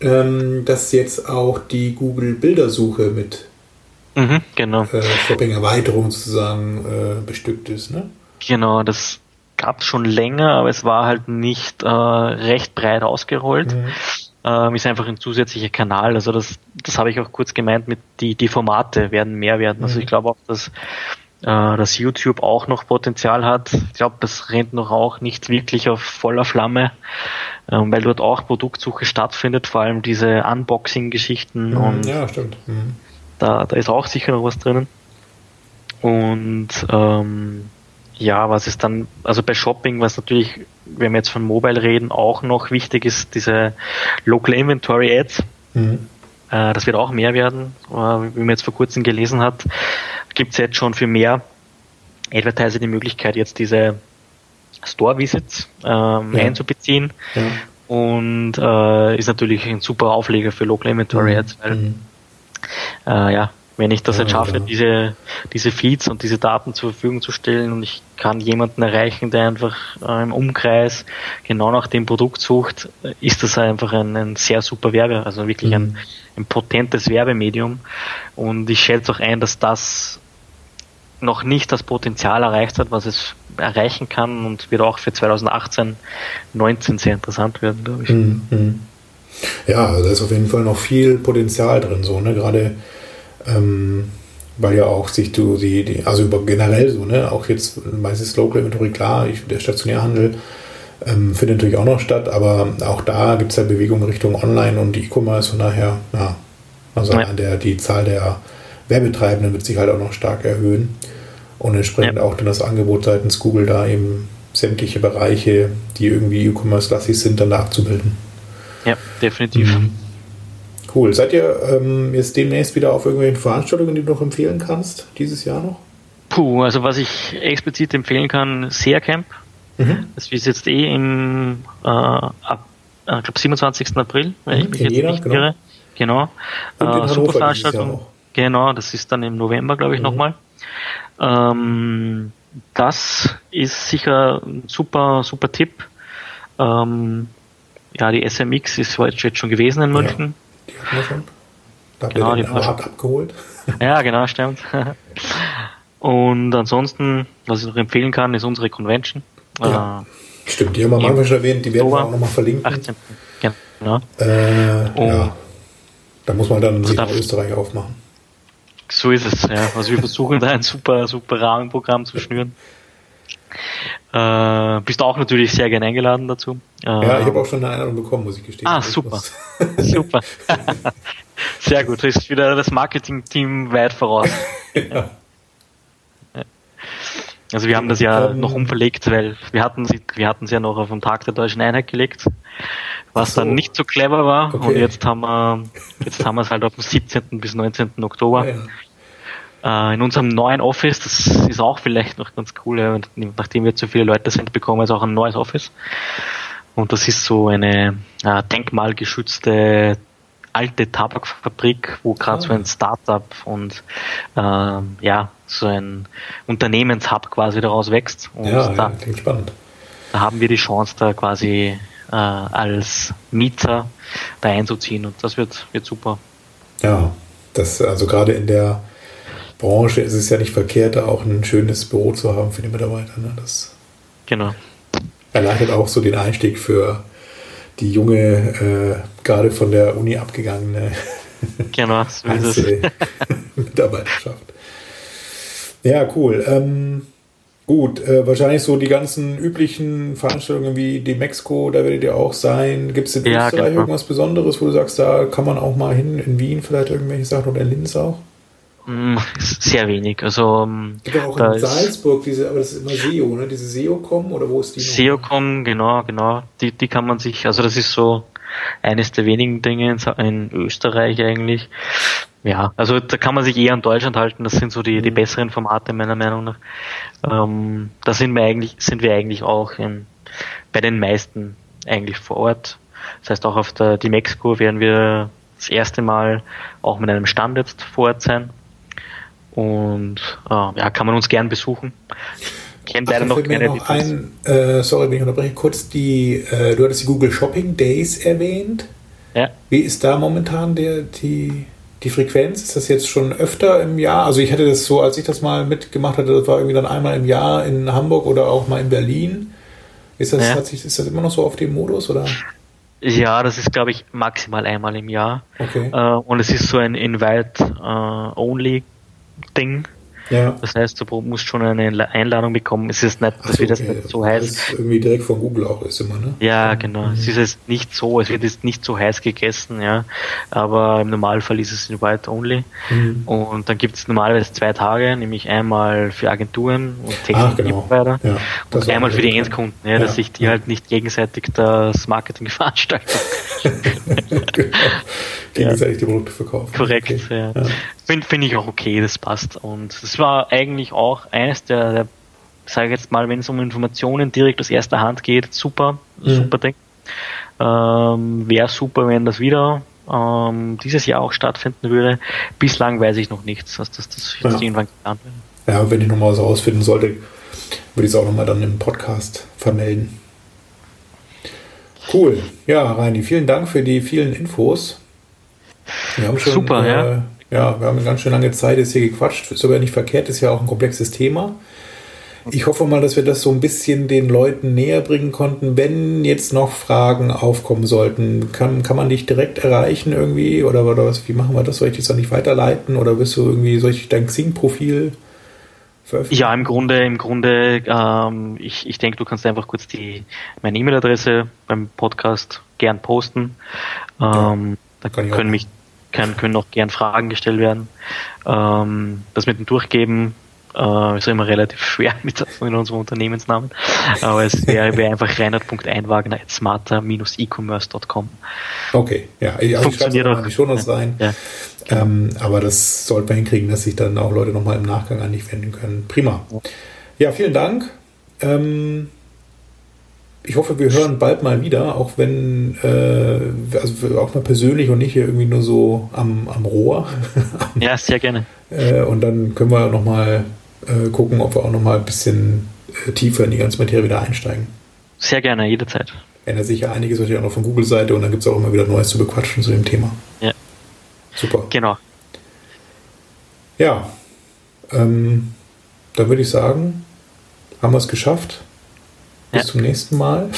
ähm, dass jetzt auch die Google-Bildersuche mit mhm, genau. äh, Shopping-Erweiterung sozusagen äh, bestückt ist, ne? Genau, das gab es schon länger, aber es war halt nicht äh, recht breit ausgerollt. Mhm. Ähm, ist einfach ein zusätzlicher Kanal. Also das, das habe ich auch kurz gemeint mit die, die Formate werden mehr werden. Also mhm. ich glaube auch, dass dass YouTube auch noch Potenzial hat. Ich glaube, das rennt noch auch nicht wirklich auf voller Flamme, ähm, weil dort auch Produktsuche stattfindet, vor allem diese Unboxing-Geschichten. Mhm, und ja, stimmt. Mhm. Da, da ist auch sicher noch was drinnen. Und ähm, ja, was ist dann, also bei Shopping, was natürlich, wenn wir jetzt von Mobile reden, auch noch wichtig ist, diese Local Inventory Ads. Mhm. Äh, das wird auch mehr werden, äh, wie man jetzt vor kurzem gelesen hat gibt es jetzt schon für mehr Advertiser die Möglichkeit, jetzt diese Store-Visits ähm, ja. einzubeziehen. Ja. Und äh, ist natürlich ein super Aufleger für Local Inventory mhm. Ads, weil mhm. äh, ja, wenn ich das ja, jetzt schaffe, ja. diese, diese Feeds und diese Daten zur Verfügung zu stellen und ich kann jemanden erreichen, der einfach äh, im Umkreis genau nach dem Produkt sucht, ist das einfach ein, ein sehr super Werbe, also wirklich mhm. ein, ein potentes Werbemedium. Und ich schätze auch ein, dass das noch nicht das Potenzial erreicht hat, was es erreichen kann und wird auch für 2018, 19 sehr interessant werden, glaube ich. Mhm. Ja, also da ist auf jeden Fall noch viel Potenzial drin, so, ne? Gerade ähm, weil ja auch sich du die, die, also über generell so, ne, auch jetzt meistens Local Inventory, klar, ich, der Stationärhandel ähm, findet natürlich auch noch statt, aber auch da gibt es ja Bewegung Richtung Online und E-Commerce, von daher, ja, also ja. der, die Zahl der Werbetreibenden wird sich halt auch noch stark erhöhen und entsprechend ja. auch dann das Angebot seitens Google da eben sämtliche Bereiche, die irgendwie E-Commerce-lastig sind, dann da abzubilden. Ja, definitiv. Mhm. Cool. Seid ihr ähm, jetzt demnächst wieder auf irgendwelchen Veranstaltungen, die du noch empfehlen kannst, dieses Jahr noch? Puh, also was ich explizit empfehlen kann, SEA Camp. Mhm. Das ist jetzt eh im äh, ab, äh, ich glaube 27. April, wenn mhm, ich mich jetzt jeder, nicht genau. irre. Genau. Äh, super Veranstaltung. Genau, das ist dann im November, glaube ich, mhm. nochmal. Ähm, das ist sicher ein super, super Tipp. Ähm, ja, die SMX ist jetzt schon gewesen in München. Ja, die hatten wir schon. Da genau, die ab abgeholt. Ja, genau, stimmt. Und ansonsten, was ich noch empfehlen kann, ist unsere Convention. Ja. Äh, stimmt, die haben wir am Anfang schon erwähnt, die werden wir auch nochmal verlinken. 18. Genau. Äh, ja. Da muss man dann sich also Österreich aufmachen. So ist es, ja. Also wir versuchen da ein super, super Rahmenprogramm zu schnüren. Äh, bist auch natürlich sehr gerne eingeladen dazu. Äh, ja, ich habe auch schon eine Einladung bekommen, muss ich gestehen. Ah, super. super. sehr gut. Das ist wieder das Marketing-Team weit voraus. ja. Also wir haben das ja ähm, noch umverlegt, weil wir hatten sie, wir hatten sie ja noch auf den Tag der deutschen Einheit gelegt, was so. dann nicht so clever war. Okay. Und jetzt haben wir, jetzt haben wir es halt auf dem 17. bis 19. Oktober. Ah, ja. Äh, in unserem neuen Office, das ist auch vielleicht noch ganz cool, ja, nachdem wir zu viele Leute sind, bekommen wir jetzt auch ein neues Office. Und das ist so eine äh, denkmalgeschützte alte Tabakfabrik, wo gerade oh. so ein Startup und äh, ja, so ein Unternehmenshub quasi daraus wächst. Und ja, da, ja, klingt spannend. Da haben wir die Chance, da quasi äh, als Mieter da einzuziehen und das wird, wird super. Ja, das also gerade in der Branche ist es ja nicht verkehrt, da auch ein schönes Büro zu haben für die Mitarbeiter. Ne? Das genau. erleichtert auch so den Einstieg für die junge, äh, gerade von der Uni abgegangene genau, so Mitarbeiterschaft. Ja, cool. Ähm, gut, äh, wahrscheinlich so die ganzen üblichen Veranstaltungen wie die Mexiko, da werdet ihr auch sein. Gibt es in ja, Österreich genau. irgendwas Besonderes, wo du sagst, da kann man auch mal hin, in Wien vielleicht irgendwelche Sachen oder in Linz auch? Mm, sehr wenig. Also ähm, gibt auch in Salzburg diese, aber das ist immer SEO, ne? Diese SEOcom oder wo ist die? SEOcom, genau, genau. Die, die kann man sich, also das ist so eines der wenigen Dinge in, in Österreich eigentlich. Ja, also da kann man sich eher an Deutschland halten. Das sind so die, die mhm. besseren Formate meiner Meinung nach. Ähm, da sind wir eigentlich, sind wir eigentlich auch in, bei den meisten eigentlich vor Ort. Das heißt auch auf der die Mexiko werden wir das erste Mal auch mit einem Stand jetzt vor Ort sein. Und äh, ja, kann man uns gern besuchen. Kennt leider noch keine noch ein, äh, Sorry, wenn ich unterbreche, kurz die, äh, du hattest die Google Shopping Days erwähnt. Ja. Wie ist da momentan der, die, die Frequenz? Ist das jetzt schon öfter im Jahr? Also ich hatte das so, als ich das mal mitgemacht hatte, das war irgendwie dann einmal im Jahr in Hamburg oder auch mal in Berlin. Ist das, ja. hat sich, ist das immer noch so auf dem Modus oder? Ja, das ist, glaube ich, maximal einmal im Jahr. Okay. Äh, und es ist so ein Invite-Only Ding. Ja. Das heißt, du musst schon eine Einladung bekommen. Es ist nicht, dass so, das nicht so heiß. Das irgendwie direkt von Google auch ist immer, ne? Ja, genau. Mhm. Es ist jetzt nicht so, es wird jetzt nicht so heiß gegessen, ja. Aber im Normalfall ist es in White Only. Mhm. Und dann gibt es normalerweise zwei Tage, nämlich einmal für Agenturen und Technik genau. Ja, und einmal für die Endkunden, ja, ja, dass sich die halt nicht gegenseitig das Marketing veranstalten. genau gegenseitig die Produkte verkaufen. Korrekt, okay. ja. Finde find ich auch okay, das passt. Und das war eigentlich auch eines der, der sage jetzt mal, wenn es um Informationen direkt aus erster Hand geht, super, mhm. super Ding. Ähm, Wäre super, wenn das wieder ähm, dieses Jahr auch stattfinden würde. Bislang weiß ich noch nichts, dass das, das ja. irgendwann geplant wird. Ja, wenn ich nochmal was rausfinden sollte, würde ich es auch nochmal dann im Podcast vermelden. Cool. Ja, Reini, vielen Dank für die vielen Infos. Wir haben schon, Super, äh, ja. Ja, wir haben eine ganz schön lange Zeit jetzt hier gequatscht. Ist aber nicht verkehrt, ist ja auch ein komplexes Thema. Ich hoffe mal, dass wir das so ein bisschen den Leuten näher bringen konnten. Wenn jetzt noch Fragen aufkommen sollten, kann, kann man dich direkt erreichen irgendwie? Oder, oder was, wie machen wir das? Soll ich das dann nicht weiterleiten? Oder bist du irgendwie, soll ich dein Xing-Profil veröffentlichen? Ja, im Grunde, im Grunde, ähm, ich, ich denke, du kannst einfach kurz die, meine E-Mail-Adresse beim Podcast gern posten. Ähm, ja, da können mich kann, können auch gern Fragen gestellt werden. Ähm, das mit dem Durchgeben äh, ist immer relativ schwer mit in unserem Unternehmensnamen. Aber es wäre wär einfach reinhard.einwagner at smarter-e-commerce.com. Okay, ja, ich Funktioniert auch. die Shownotes rein. Ja, ähm, aber das sollte man hinkriegen, dass sich dann auch Leute nochmal im Nachgang an dich wenden können. Prima. Ja, vielen Dank. Ähm, ich hoffe, wir hören bald mal wieder, auch wenn, äh, also auch mal persönlich und nicht hier irgendwie nur so am, am Rohr. ja, sehr gerne. Äh, und dann können wir nochmal äh, gucken, ob wir auch nochmal ein bisschen äh, tiefer in die ganze Materie wieder einsteigen. Sehr gerne, jederzeit. Ändert sich ja einiges natürlich auch noch von Google-Seite und dann gibt es auch immer wieder Neues zu bequatschen zu dem Thema. Ja. Super. Genau. Ja. Ähm, dann würde ich sagen, haben wir es geschafft. Bis ja. zum nächsten Mal.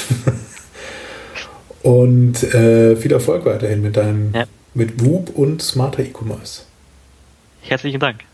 und äh, viel Erfolg weiterhin mit deinem ja. mit Whoop und smarter E-Commerce. Herzlichen Dank.